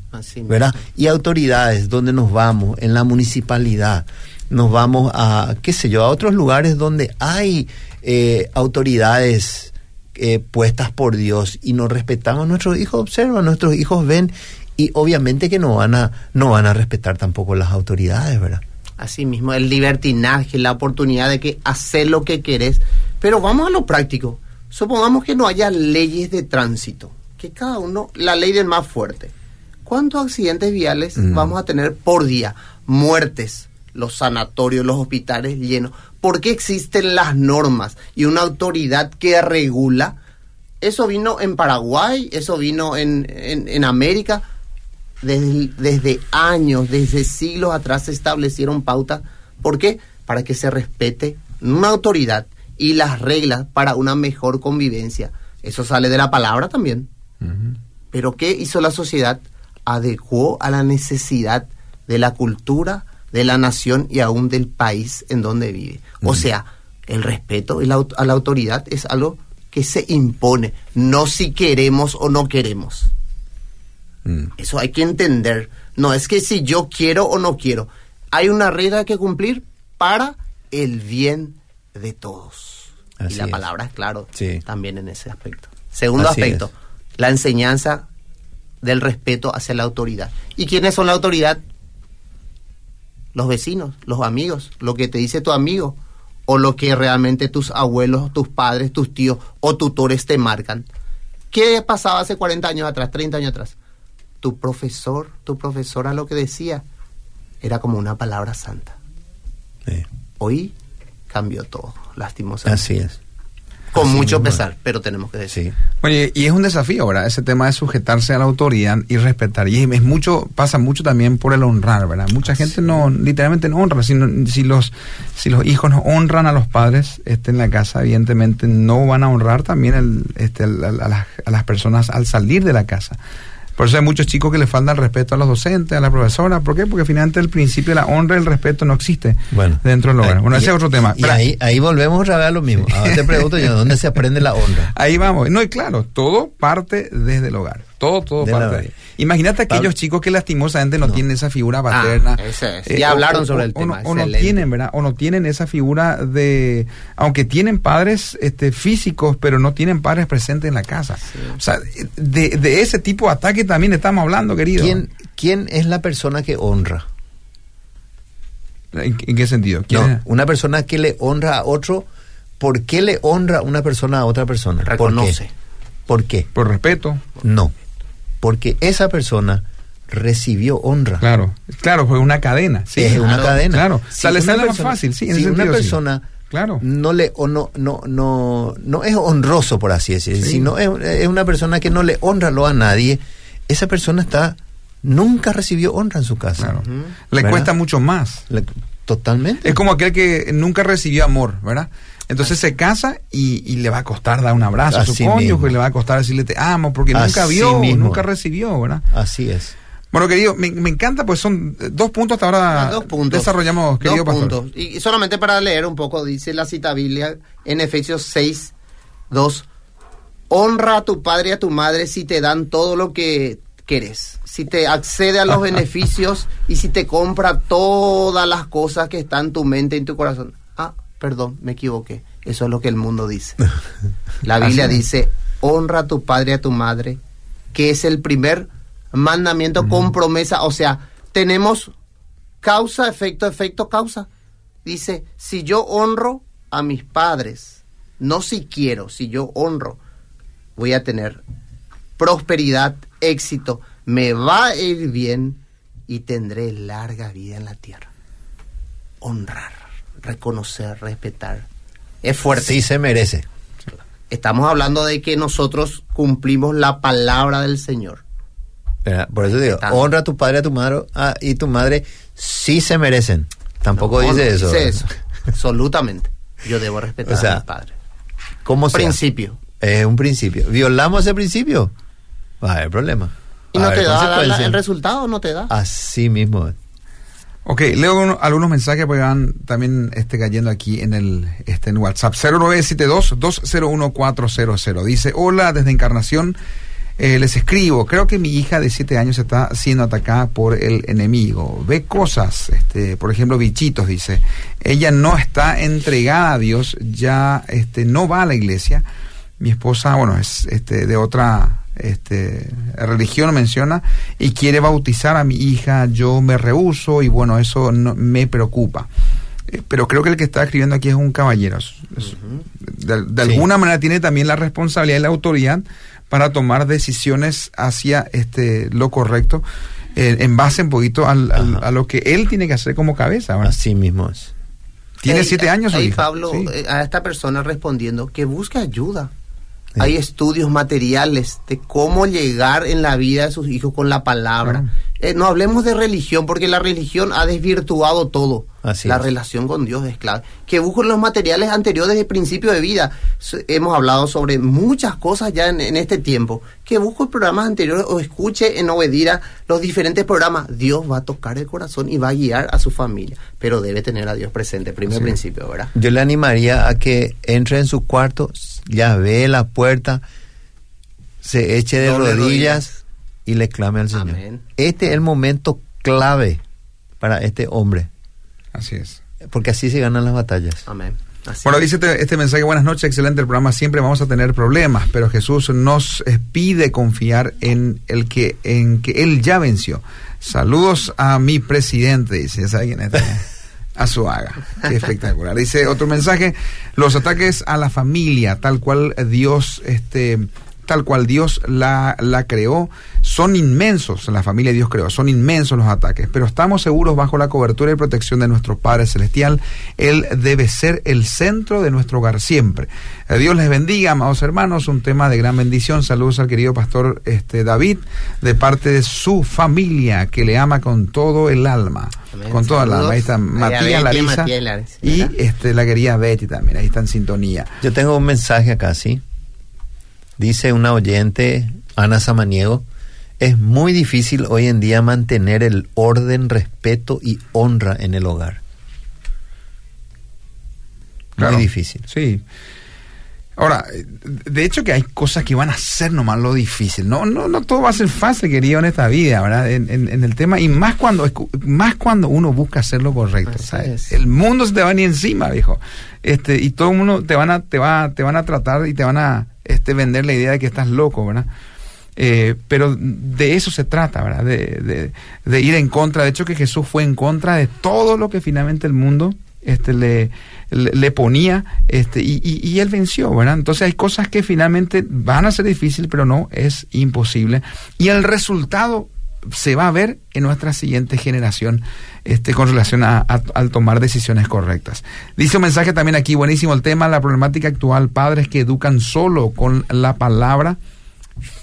¿verdad? Y autoridades, donde nos vamos, en la municipalidad, nos vamos a, qué sé yo, a otros lugares donde hay eh, autoridades eh, puestas por Dios y nos respetamos, nuestros hijos observan, nuestros hijos ven y obviamente que no van a, no van a respetar tampoco las autoridades, ¿verdad? Así mismo, el libertinaje, la oportunidad de que hacer lo que querés. Pero vamos a lo práctico. Supongamos que no haya leyes de tránsito, que cada uno, la ley del más fuerte. ¿Cuántos accidentes viales mm. vamos a tener por día? Muertes, los sanatorios, los hospitales llenos. ¿Por qué existen las normas y una autoridad que regula? Eso vino en Paraguay, eso vino en, en, América. Desde, desde años, desde siglos atrás se establecieron pautas. ¿Por qué? Para que se respete una autoridad y las reglas para una mejor convivencia. Eso sale de la palabra también. Pero ¿qué hizo la sociedad? Adecuó a la necesidad de la cultura, de la nación y aún del país en donde vive. O sea, el respeto a la autoridad es algo que se impone, no si queremos o no queremos. Mm. Eso hay que entender. No es que si yo quiero o no quiero. Hay una regla que cumplir para el bien de todos. y la palabra es claro también en ese aspecto. Segundo aspecto, la enseñanza del respeto hacia la autoridad. ¿Y quiénes son la autoridad? Los vecinos, los amigos, lo que te dice tu amigo o lo que realmente tus abuelos, tus padres, tus tíos o tutores te marcan. ¿Qué pasaba hace 40 años atrás, 30 años atrás? Tu profesor, tu profesora lo que decía era como una palabra santa. Hoy cambió todo, lastimosamente. Así es con mucho pesar, pero tenemos que decir. Oye, y es un desafío ahora, ese tema de sujetarse a la autoridad y respetar. Y es mucho, pasa mucho también por el honrar, ¿verdad? Mucha gente no, literalmente no honra. Si, si, los, si los hijos no honran a los padres este, en la casa, evidentemente no van a honrar también el, este, a, las, a las personas al salir de la casa. Por eso hay muchos chicos que le falta el respeto a los docentes, a la profesora. ¿Por qué? Porque finalmente el principio de la honra y el respeto no existe dentro del hogar. Bueno, ese es otro tema. Y ahí, ahí volvemos otra vez a lo mismo. Ahora te pregunto yo, ¿dónde se aprende la honra? Ahí vamos. No, y claro, todo parte desde el hogar. Todo, todo parte de ahí. Imagínate aquellos chicos que lastimosamente no, tienen esa figura paterna. Ah, ese es. Eh, ya o- hablaron o- sobre o- el o tema. no- O no tienen, ¿verdad? O no tienen esa figura de. Aunque tienen padres este, físicos, pero no tienen padres presentes en la casa. O sea, de, de ese tipo de ataque también estamos hablando, querido. ¿Quién, ¿Quién es la persona que honra? ¿En, en qué sentido? ¿Quién No, es? una persona que le honra a otro. ¿Por qué le honra una persona a otra persona? ¿Por qué? Reconoce. ¿Por qué? Por respeto. No. Porque esa persona recibió honra. Claro, claro, fue una cadena. Sí, es una claro, cadena. Claro, Si sale, una sale más persona- fácil, sí. en si ese una sentido, sí. persona Claro. no le o no no no no es honroso por así decirlo, Sí. si no es, es una persona que no le honra lo a nadie, esa persona está nunca recibió honra en su casa. Claro. Le ¿Verdad? cuesta mucho más. Le- totalmente. Es como aquel que nunca recibió amor, ¿verdad? Entonces se casa y, y le va a costar dar un abrazo a su cónyuge, mismo. le va a costar decirle te amo, porque nunca vio, mismo. nunca recibió, ¿verdad? Así es. Bueno, querido, me, me encanta, pues son eh, dos puntos hasta ahora Ah, dos puntos. desarrollamos, querido Dos pastor. puntos. Y y solamente para leer un poco, dice la cita biblia en Efesios 6, 2. Honra a tu padre y a tu madre si te dan todo lo que quieres. Si te accede a los beneficios y si te compra todas las cosas que están en tu mente y en tu corazón. Ah, perdón, me equivoqué. Eso es lo que el mundo dice. La Biblia dice, honra a tu padre y a tu madre, que es el primer mandamiento con promesa. O sea, tenemos causa, efecto, efecto, causa. Dice, si yo honro a mis padres, no si quiero, si yo honro, voy a tener prosperidad, éxito, me va a ir bien y tendré larga vida en la tierra. Honrar, reconocer, respetar. Es fuerte. Sí se merece. Estamos hablando de que nosotros cumplimos la palabra del Señor. ¿verdad? Por eso digo, honra a tu padre a tu madre ah, y tu madre sí se merecen. Tampoco No, dice no eso. dice eso. Absolutamente. Yo debo respetar O sea, a mis padres. ¿Cómo sea? Principio. Es un principio. ¿Violamos ese principio? Va a haber problema. Y no te da la- la- consecuencias. el resultado, no te da. Así mismo. Ok, leo uno- algunos mensajes porque van también este, cayendo aquí en el este, en WhatsApp. 0972-201-400. Dice, hola, desde Encarnación eh, les escribo. Creo que mi hija de 7 años está siendo atacada por el enemigo. Ve cosas, este, por ejemplo, bichitos, dice. Ella no está entregada a Dios, ya este, no va a la iglesia. Mi esposa, bueno, es este, de otra este, religión menciona y quiere bautizar a mi hija, yo me rehuso y bueno, eso no, me preocupa. Eh, Pero creo que el que está escribiendo aquí es un caballero. Es- De, de Sí. alguna manera tiene también la responsabilidad y la autoridad para tomar decisiones hacia este lo correcto eh, en base un poquito al- a lo que él tiene que hacer como cabeza. ¿verdad? Así mismo es. Tiene siete años hija. Pablo, Sí. eh, a esta persona respondiendo que busque ayuda. Sí. Hay estudios materiales de cómo llegar en la vida de sus hijos con la palabra. Claro. Eh, no hablemos de religión, porque la religión ha desvirtuado todo. Así la es. relación con Dios es clave. Que busquen los materiales anteriores de principio de vida. Hemos hablado sobre muchas cosas ya en, en este tiempo. Que busque programas anteriores o escuche en Obedira los diferentes programas. Dios va a tocar el corazón y va a guiar a su familia. Pero debe tener a Dios presente, primer Sí. principio, ¿verdad? Yo le animaría a que entre en su cuarto, ya ve la puerta, se eche de rodillas. Y le clame al Señor. Amén. Este es el momento clave para este hombre, Así es. porque así se ganan las batallas. Amén. Así Bueno, dice este, este mensaje, buenas noches, excelente el programa, siempre vamos a tener problemas, pero Jesús nos pide confiar en el que en que él ya venció. Saludos a mi presidente, dice, ya sabe quién es, a su haga. Qué espectacular. Dice otro mensaje, los ataques a la familia, tal cual Dios este tal cual Dios la, la creó, son inmensos, la familia Dios creó, son inmensos los ataques, pero estamos seguros bajo la cobertura y protección de nuestro Padre Celestial. Él debe ser el centro de nuestro hogar siempre. Eh, Dios les bendiga, amados hermanos, un tema de gran bendición. Saludos al querido pastor este, David, de parte de su familia, que le ama con todo el alma. Amén. Con toda el Saludos. alma. Ahí está Matías Larisa Matías Larisa, y ¿verdad? este, la querida Betty también, ahí está en sintonía. Yo tengo un mensaje acá, ¿sí? Dice una oyente, Ana Samaniego, es muy difícil hoy en día mantener el orden, respeto y honra en el hogar. Claro. Muy difícil. Sí. Ahora, de hecho que hay cosas que van a ser nomás lo difícil. No, no, no todo va a ser fácil, querido, en esta vida, ¿verdad? En, en- en el tema, y más cuando, más cuando uno busca hacer lo correcto. El mundo se te va ni encima, viejo. Este, y todo el mundo te van a, te va, te van a tratar y te van a, este, vender la idea de que estás loco, ¿verdad? Eh, pero de eso se trata, ¿verdad? De, de- ir en contra. De hecho, que Jesús fue en contra de todo lo que finalmente el mundo este, le, le, ponía este, y, y- y él venció, ¿verdad? Entonces hay cosas que finalmente van a ser difíciles, pero no es imposible. Y el resultado se va a ver en nuestra siguiente generación este, con relación a, a- al tomar decisiones correctas. Dice un mensaje también aquí, buenísimo el tema, la problemática actual, padres que educan solo con la palabra,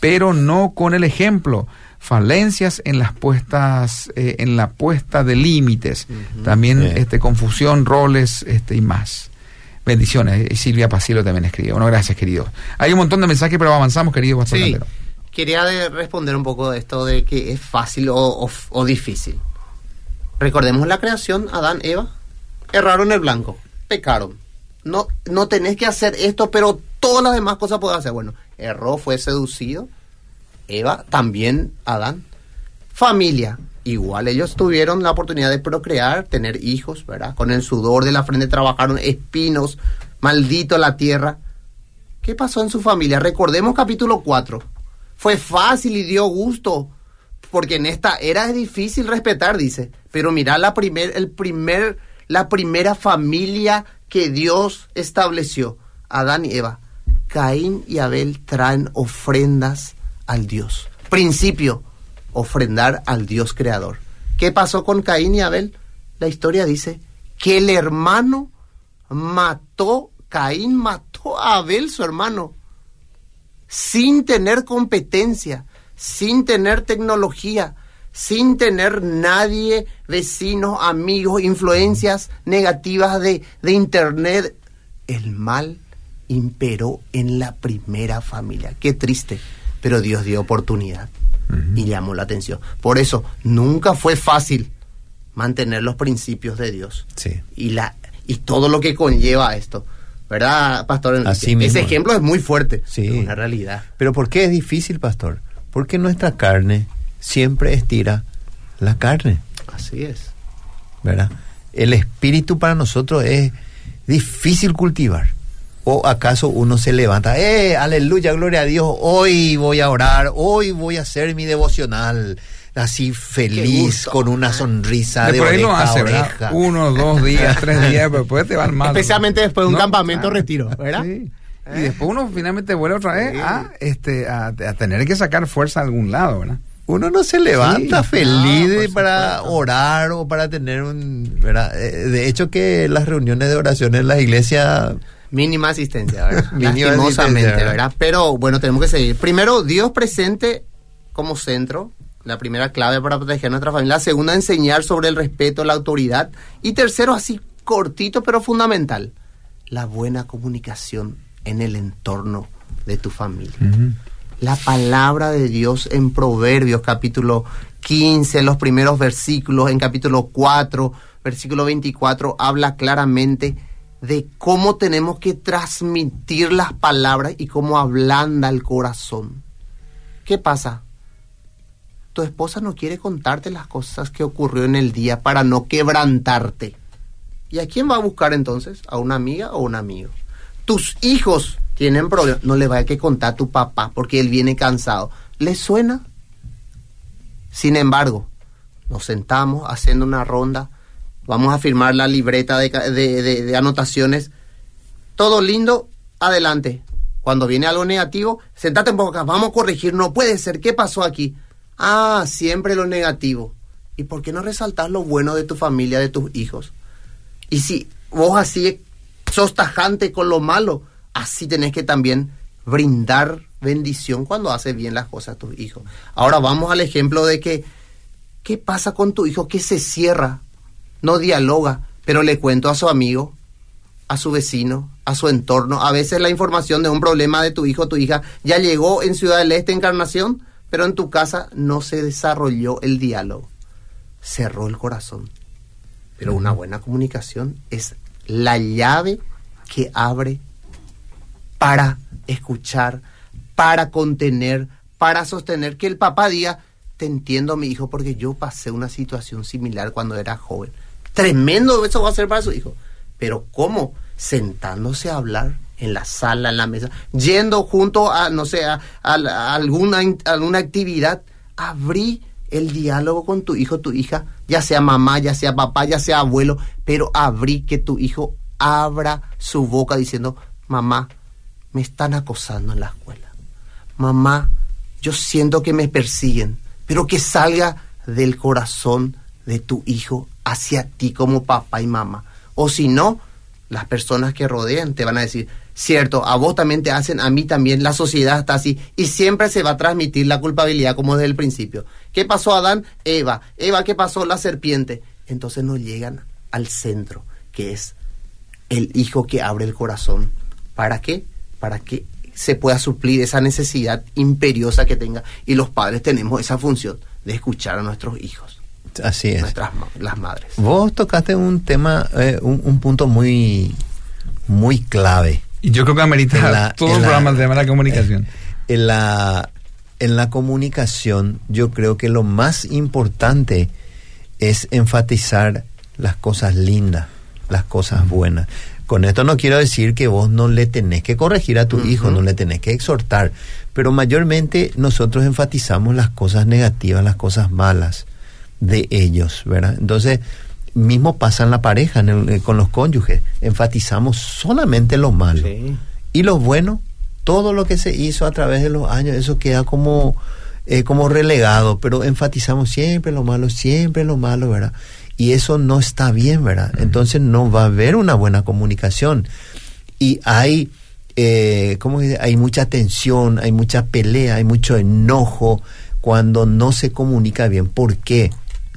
pero no con el ejemplo. Falencias en las puestas, eh, en la puesta de límites, también Bien. este, confusión, roles este, y más. Bendiciones. Y Silvia Pasilo también escribe. Bueno, gracias, querido. Hay un montón de mensajes, pero avanzamos, querido Pastor Sí. Quería de- responder un poco de esto de que es fácil o, difícil. Recordemos la creación, Adán, Eva, erraron el blanco, pecaron. No, no tenés que hacer esto, pero todas las demás cosas puedes hacer. Bueno, erró, fue seducido. Eva, también Adán. Familia, igual ellos tuvieron la oportunidad de procrear, tener hijos, ¿verdad? Con el sudor de la frente trabajaron espinos, maldito la tierra. ¿Qué pasó en su familia? Recordemos capítulo 4. Fue fácil y dio gusto, porque en esta era es difícil respetar, dice. Pero mira la primer, el primer, la primera familia que Dios estableció, Adán y Eva. Caín y Abel traen ofrendas al Dios. Principio, ofrendar al Dios creador. ¿Qué pasó con Caín y Abel? La historia dice que el hermano mató, Caín mató a Abel, su hermano, sin tener competencia, sin tener tecnología, sin tener nadie, vecinos, amigos, influencias negativas de, de internet. El mal imperó en la primera familia. Qué triste, pero Dios dio oportunidad y llamó la atención. Por eso, nunca fue fácil mantener los principios de Dios Sí. y la y todo lo que conlleva esto. ¿Verdad, Pastor? Mismo. Ese ejemplo es muy fuerte. Sí. Es una realidad. Pero ¿por qué es difícil, pastor? Porque nuestra carne siempre estira la carne, Así es. ¿verdad? El espíritu para nosotros es difícil cultivar. ¿O acaso uno se levanta, eh, aleluya, gloria a Dios, hoy voy a orar, hoy voy a hacer mi devocional, así feliz, con una sonrisa de, por ahí lo oreja hace. Uno, dos días, tres días, pero después te va al mal. Especialmente después de un No, campamento claro. retiro, ¿verdad? Sí. Y después uno finalmente vuelve otra vez a, este, a, a tener que sacar fuerza a algún lado, ¿verdad? Uno no se levanta Sí, feliz no, de- para supuesto. orar o para tener un... ¿verdad? Eh, De hecho que las reuniones de oración en la iglesia... Mínima asistencia, ¿verdad? Mínima Lastimosamente, asistencia, ¿verdad? ¿verdad? Pero bueno, tenemos que seguir. Primero, Dios presente como centro, la primera clave para proteger a nuestra familia. La segunda, enseñar sobre el respeto, la autoridad. Y tercero, así cortito pero fundamental, la buena comunicación en el entorno de tu familia. La palabra de Dios en Proverbios capítulo 15, los primeros versículos, en capítulo 4, versículo 24, habla claramente de cómo tenemos que transmitir las palabras y cómo ablanda el corazón. ¿Qué pasa? Tu esposa no quiere contarte las cosas que ocurrió en el día para no quebrantarte. ¿Y a quién va a buscar entonces? ¿A una amiga o un amigo? Tus hijos tienen problemas. No le vaya que contar a tu papá porque él viene cansado. ¿Le suena? Sin embargo, nos sentamos haciendo una ronda. Vamos a firmar la libreta de, anotaciones. Todo lindo, adelante. Cuando viene algo negativo, sentate poco acá, vamos a corregir, no puede ser, ¿qué pasó aquí? Ah, siempre lo negativo. ¿Y por qué no resaltar lo bueno de tu familia, de tus hijos? Y si vos así sos tajante con lo malo, así tenés que también brindar bendición cuando haces bien las cosas a tus hijos. Ahora vamos al ejemplo de que, ¿qué pasa con tu hijo que se cierra, no dialoga, pero le cuento a su amigo, a su vecino, a su entorno? A veces la información de un problema de tu hijo o tu hija ya llegó en Ciudad del Este, Encarnación, pero en tu casa no se desarrolló el diálogo. Cerró el corazón. Pero una buena comunicación es la llave que abre para escuchar, para contener, para sostener, que el papá diga, te entiendo mi hijo porque yo pasé una situación similar cuando era joven. Tremendo eso va a ser para su hijo. Pero ¿cómo? Sentándose a hablar en la sala, en la mesa, yendo junto a, no sé, a, alguna, alguna actividad, abrí el diálogo con tu hijo, tu hija, ya sea mamá, ya sea papá, ya sea abuelo, pero abrí que tu hijo abra su boca diciendo, mamá, me están acosando en la escuela. Mamá, yo siento que me persiguen, pero que salga del corazón de tu hijo hacia ti como papá y mamá. O si no, las personas que rodean te van a decir, cierto, a vos también te hacen, a mí también, la sociedad está así, y siempre se va a transmitir la culpabilidad como desde el principio. ¿Qué pasó Adán? Eva. Eva, ¿qué pasó? La serpiente. Entonces no llegan al centro, que es el hijo que abre el corazón. ¿Para qué? Para que se pueda suplir esa necesidad imperiosa que tenga. Y los padres tenemos esa función de escuchar a nuestros hijos. Así es. Nuestras, las madres. Vos tocaste un tema, eh, un, punto muy, muy clave. Y yo creo que amerita todo el programa de la comunicación. En la, en la comunicación, yo creo que lo más importante es enfatizar las cosas lindas, las cosas buenas. Con esto no quiero decir que vos no le tenés que corregir a tu hijo, no le tenés que exhortar, pero mayormente nosotros enfatizamos las cosas negativas, las cosas malas de ellos, ¿verdad? Entonces, mismo pasa en la pareja, eh, con los cónyuges, enfatizamos solamente lo malo. Y lo bueno, todo lo que se hizo a través de los años, eso queda como, eh, como relegado, pero enfatizamos siempre lo malo, siempre lo malo, ¿verdad? y eso no está bien, ¿verdad? Entonces no va a haber una buena comunicación. Y hay, eh, ¿cómo dice? Hay mucha tensión, hay mucha pelea, hay mucho enojo cuando no se comunica bien. ¿Por qué?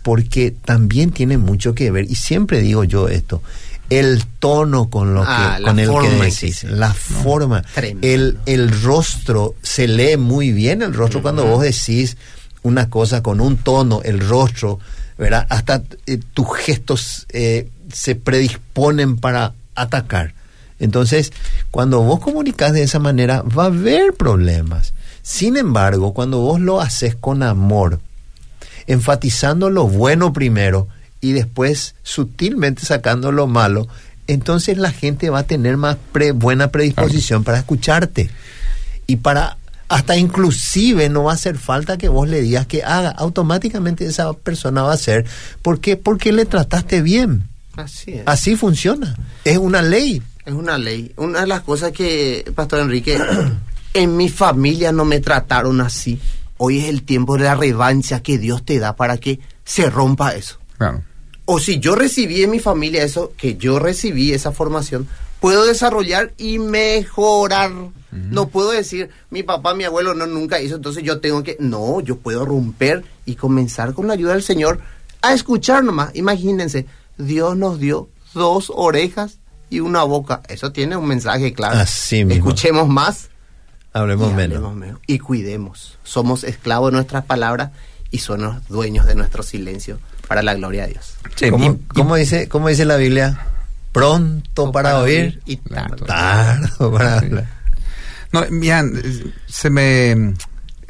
Porque también tiene mucho que ver, y siempre digo yo esto, el tono con lo que ah, con el que decís, la forma, el, el rostro se lee muy bien el rostro cuando vos decís una cosa con un tono, el rostro ¿verdad? Hasta eh, tus gestos eh, se predisponen para atacar. Entonces, cuando vos comunicas de esa manera, va a haber problemas. Sin embargo, cuando vos lo haces con amor, enfatizando lo bueno primero y después sutilmente sacando lo malo, entonces la gente va a tener más buena predisposición para escucharte y para hasta inclusive no va a hacer falta que vos le digas que haga, automáticamente esa persona va a hacer. ¿Por qué? Porque le trataste bien. Así es. Así funciona. Es una ley. Es una ley. Una de las cosas que, Pastor Enrique, en mi familia no me trataron así. Hoy es el tiempo de la revancha que Dios te da para que se rompa eso. Claro. O si yo recibí en mi familia eso, que yo recibí esa formación, puedo desarrollar y mejorar. No puedo decir, mi papá, mi abuelo no nunca hizo, entonces yo tengo que... No, yo puedo romper y comenzar con la ayuda del Señor a escuchar nomás. Imagínense, Dios nos dio dos orejas y una boca. Eso tiene un mensaje claro. Así mismo. Escuchemos más. Hablemos, menos. Y cuidemos. Somos esclavos de nuestras palabras y somos dueños de nuestro silencio para la gloria de Dios. ¿Cómo, dice, ¿Cómo dice la Biblia? Pronto para, oír y tardo, para hablar. No, miren, se me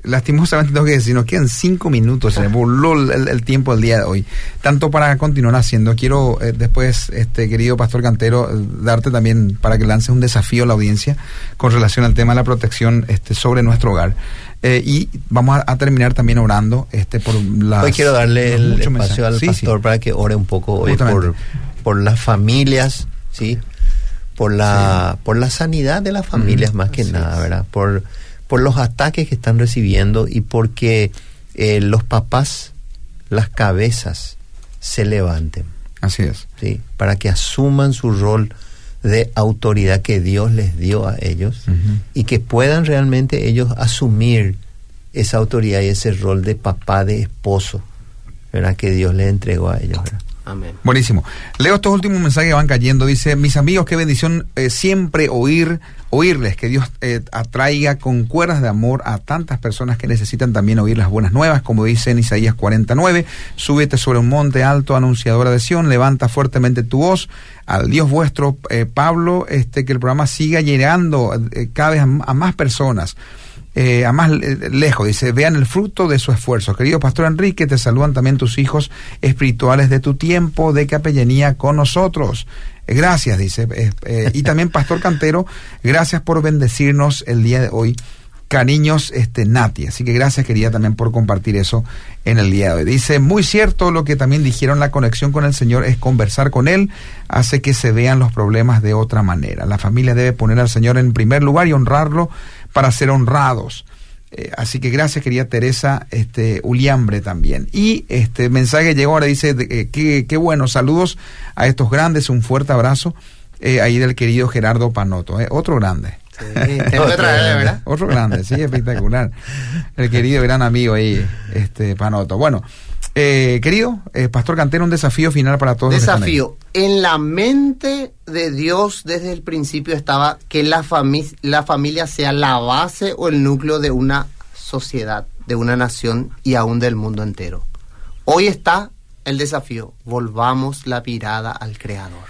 lastimosamente tengo que decir, nos quedan cinco minutos, se me burló el, tiempo del día de hoy. Tanto para continuar haciendo, quiero eh, después, este querido Pastor Cantero, darte también para que lances un desafío a la audiencia con relación al tema de la protección este, sobre nuestro hogar. Eh, y vamos a, terminar también orando este, por las... Hoy quiero darle el espacio al pastor para que ore un poco hoy por por las familias, ¿sí? Por la, por la sanidad de las familias más que nada, ¿verdad? Por, por los ataques que están recibiendo y porque eh, los papás, las cabezas, se levanten. Así es. ¿sí? Para que asuman su rol de autoridad que Dios les dio a ellos y que puedan realmente ellos asumir esa autoridad y ese rol de papá, de esposo, ¿verdad? Que Dios les entregó a ellos, ¿verdad? Amén. Buenísimo. Leo estos últimos mensajes que van cayendo. Dice, mis amigos, qué bendición eh, siempre oír, oírles, que Dios eh, atraiga con cuerdas de amor a tantas personas que necesitan también oír las buenas nuevas, como dice en Isaías 49, súbete sobre un monte alto, anunciadora de Sión, levanta fuertemente tu voz al Dios vuestro, eh, Pablo, este, que el programa siga llegando eh, cada vez a, a más personas eh, a más eh, lejos, dice, vean el fruto de su esfuerzo. Querido Pastor Enrique, te saludan también tus hijos espirituales de tu tiempo de capellanía con nosotros. Eh, Gracias, dice. eh, y también Pastor Cantero, gracias por bendecirnos el día de hoy. Cariños, este, Nati. Así que gracias, quería también por compartir eso en el día de hoy. Dice, muy cierto lo que también dijeron, la conexión con el Señor es conversar con Él, hace que se vean los problemas de otra manera. La familia debe poner al Señor en primer lugar y honrarlo para ser honrados. Eh, así que gracias, querida Teresa este, Uliambre también. Y este mensaje llegó ahora, dice, eh, qué, qué bueno, saludos a estos grandes, un fuerte abrazo eh, ahí del querido Gerardo Panoto, eh, otro grande. Sí, tengo que traerle, ¿verdad? Otro grande, sí, espectacular. El querido gran amigo ahí, este Panoto. Bueno, eh, querido eh, Pastor Cantero, un desafío final para todos. los que están ahí. Desafío. En la mente de Dios desde el principio estaba que la, fami- la familia sea la base o el núcleo de una sociedad, de una nación y aún del mundo entero. Hoy está el desafío. Volvamos la mirada al Creador.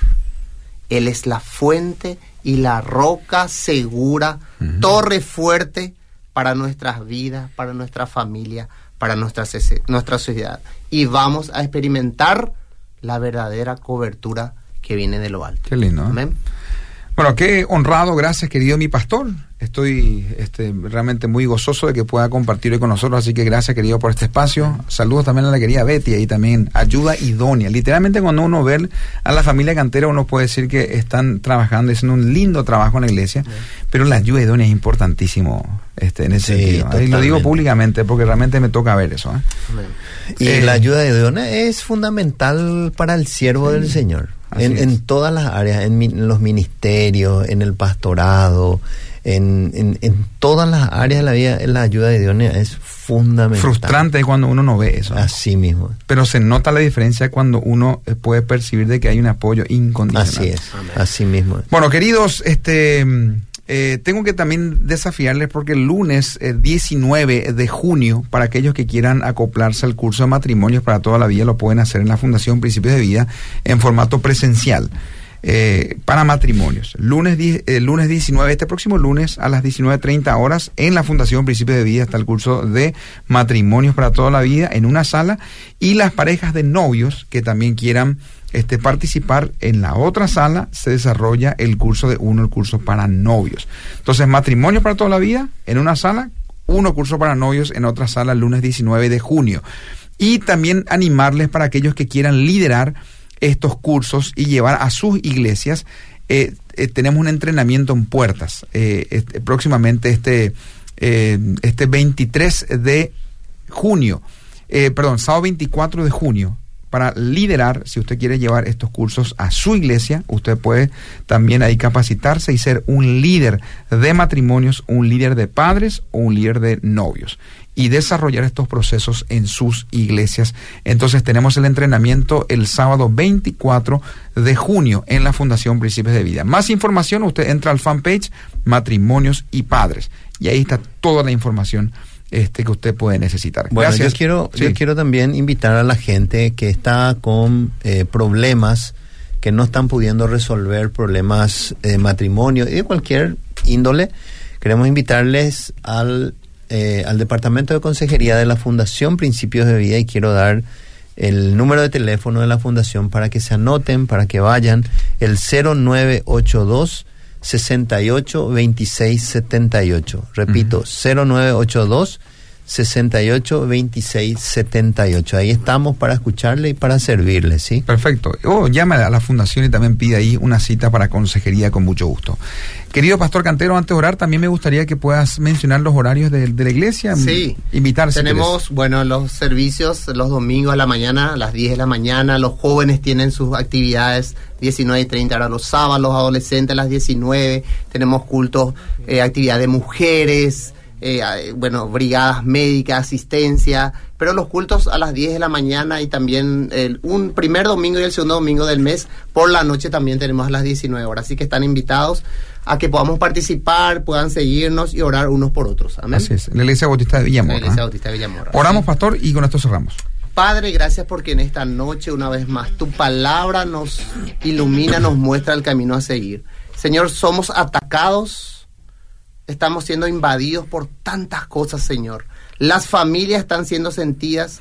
Él es la fuente y la roca segura, torre fuerte para nuestras vidas, para nuestra familia, para nuestra, nuestra sociedad. Y vamos a experimentar la verdadera cobertura que viene de lo alto. Qué lindo. ¿eh? Amén. Bueno, qué honrado, gracias querido mi pastor. Estoy este, realmente muy gozoso de que pueda compartir hoy con nosotros, así que gracias querido por este espacio. Saludos también a la querida Betty y también ayuda idónea. Literalmente cuando uno ve a la familia cantera uno puede decir que están trabajando, y haciendo un lindo trabajo en la iglesia, pero la ayuda idónea es importantísimo este, en ese Sí, sentido. Y lo digo públicamente porque realmente me toca ver eso. ¿eh? Y Eh, la ayuda de Dios es fundamental para el siervo del Señor. En, en todas las áreas, en, mi- en los ministerios, en el pastorado, en, en- en todas las áreas de la vida, la ayuda de Dios es fundamental. Frustrante cuando uno no ve eso. Así mismo. Pero se nota la diferencia cuando uno eh, puede percibir de que hay un apoyo incondicional. Así es. Así mismo. Bueno, queridos, este mm, eh, tengo que también desafiarles porque el lunes eh, 19 de junio, para aquellos que quieran acoplarse al curso de matrimonios para toda la vida, lo pueden hacer en la Fundación Principios de Vida en formato presencial. Eh, para matrimonios. Lunes, eh, lunes 19, este próximo lunes a las 19.30 horas en la Fundación Principios de Vida está el curso de matrimonios para toda la vida en una sala y las parejas de novios que también quieran este, participar en la otra sala se desarrolla el curso de uno, el curso para novios. Entonces, matrimonios para toda la vida en una sala, uno curso para novios en otra sala lunes 19 de junio. Y también animarles para aquellos que quieran liderar estos cursos y llevar a sus iglesias. eh, eh, tenemos un entrenamiento en puertas eh, este, próximamente este, este 23 de junio, perdón, sábado 24 de junio, para liderar, si usted quiere llevar estos cursos a su iglesia, usted puede también ahí capacitarse y ser un líder de matrimonios, un líder de padres o un líder de novios y desarrollar estos procesos en sus iglesias. Entonces tenemos el entrenamiento el sábado 24 de junio en la Fundación Principios de Vida. Más información, usted entra al fanpage Matrimonios y Padres y ahí está toda la información este, que usted puede necesitar. Bueno, Gracias. yo quiero, Sí. yo quiero también invitar a la gente que está con eh, problemas, que no están pudiendo resolver problemas de matrimonio y de cualquier índole. Queremos invitarles al, eh, al Departamento de Consejería de la Fundación Principios de Vida y quiero dar el número de teléfono de la Fundación para que se anoten, para que vayan, el 0982 68 26 78. Repito, 0982 68 26 78. Ahí estamos para escucharle y para servirle, ¿sí? Perfecto. O llame a la fundación y también pide ahí una cita para consejería con mucho gusto. Querido Pastor Cantero, antes de orar, también me gustaría que puedas mencionar los horarios de, la iglesia. Sí. Invitar. Tenemos, bueno, los servicios los domingos a la mañana, a las 10 de la mañana. Los jóvenes tienen sus actividades 19 y 30 ahora los sábados, los adolescentes a las 19. Tenemos cultos, eh, actividad de mujeres. Eh, bueno, brigadas médicas, asistencia, pero los cultos a las 10 de la mañana y también el, un primer domingo y el segundo domingo del mes por la noche también tenemos a las 19 horas. Así que están invitados a que podamos participar, puedan seguirnos y orar unos por otros. Amén. Así es, la Iglesia Bautista de Villamorra. La Iglesia Bautista de Villamorra. Oramos, pastor, y con esto cerramos. Padre, gracias porque en esta noche, una vez más, tu palabra nos ilumina, nos muestra el camino a seguir. Señor, somos atacados, estamos siendo invadidos por tantas cosas, Señor. Las familias están siendo sentidas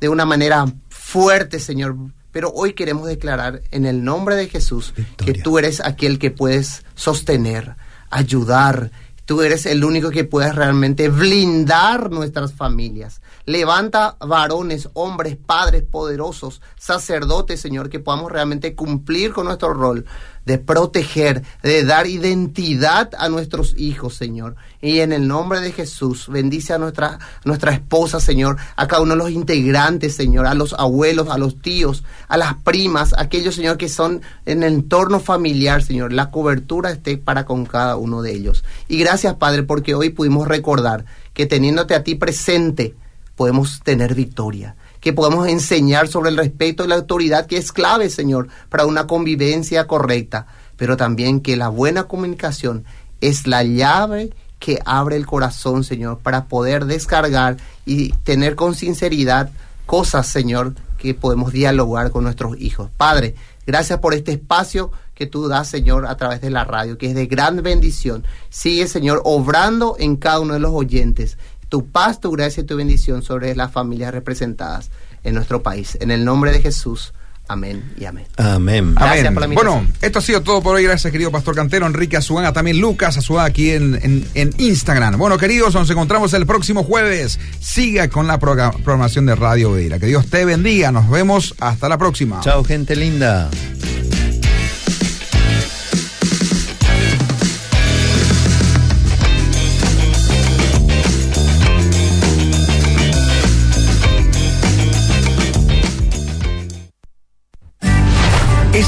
de una manera fuerte, Señor. Pero hoy queremos declarar en el nombre de Jesús que tú eres aquel que puedes sostener, ayudar. Tú eres el único que puedes realmente blindar nuestras familias. Levanta varones, hombres, padres poderosos, sacerdotes, Señor, que podamos realmente cumplir con nuestro rol de proteger, de dar identidad a nuestros hijos, Señor. Y en el nombre de Jesús, bendice a nuestra, nuestra esposa, Señor, a cada uno de los integrantes, Señor, a los abuelos, a los tíos, a las primas, aquellos, Señor, que son en el entorno familiar, Señor. La cobertura esté para con cada uno de ellos. Y gracias, Padre, porque hoy pudimos recordar que teniéndote a ti presente, podemos tener victoria, que podamos enseñar sobre el respeto y la autoridad que es clave, Señor, para una convivencia correcta, pero también que la buena comunicación es la llave que abre el corazón, Señor, para poder descargar y tener con sinceridad cosas, Señor, que podemos dialogar con nuestros hijos. Padre, gracias por este espacio que tú das, Señor, a través de la radio, que es de gran bendición. Sigue, Señor, obrando en cada uno de los oyentes tu paz, tu gracia y tu bendición sobre las familias representadas en nuestro país. En el nombre de Jesús. Amén y amén. Amén. Gracias Por la bueno, esto ha sido todo por hoy. Gracias, querido Pastor Cantero, Enrique Azuana, también Lucas Azuana aquí en, en, Instagram. Bueno, queridos, nos encontramos el próximo jueves. Siga con la programación de Radio Vera. Que Dios te bendiga. Nos vemos hasta la próxima. Chao, gente linda.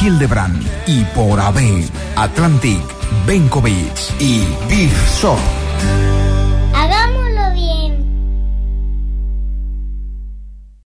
Hildebrand y por AB, Atlantic, Benkovic y Big Shop.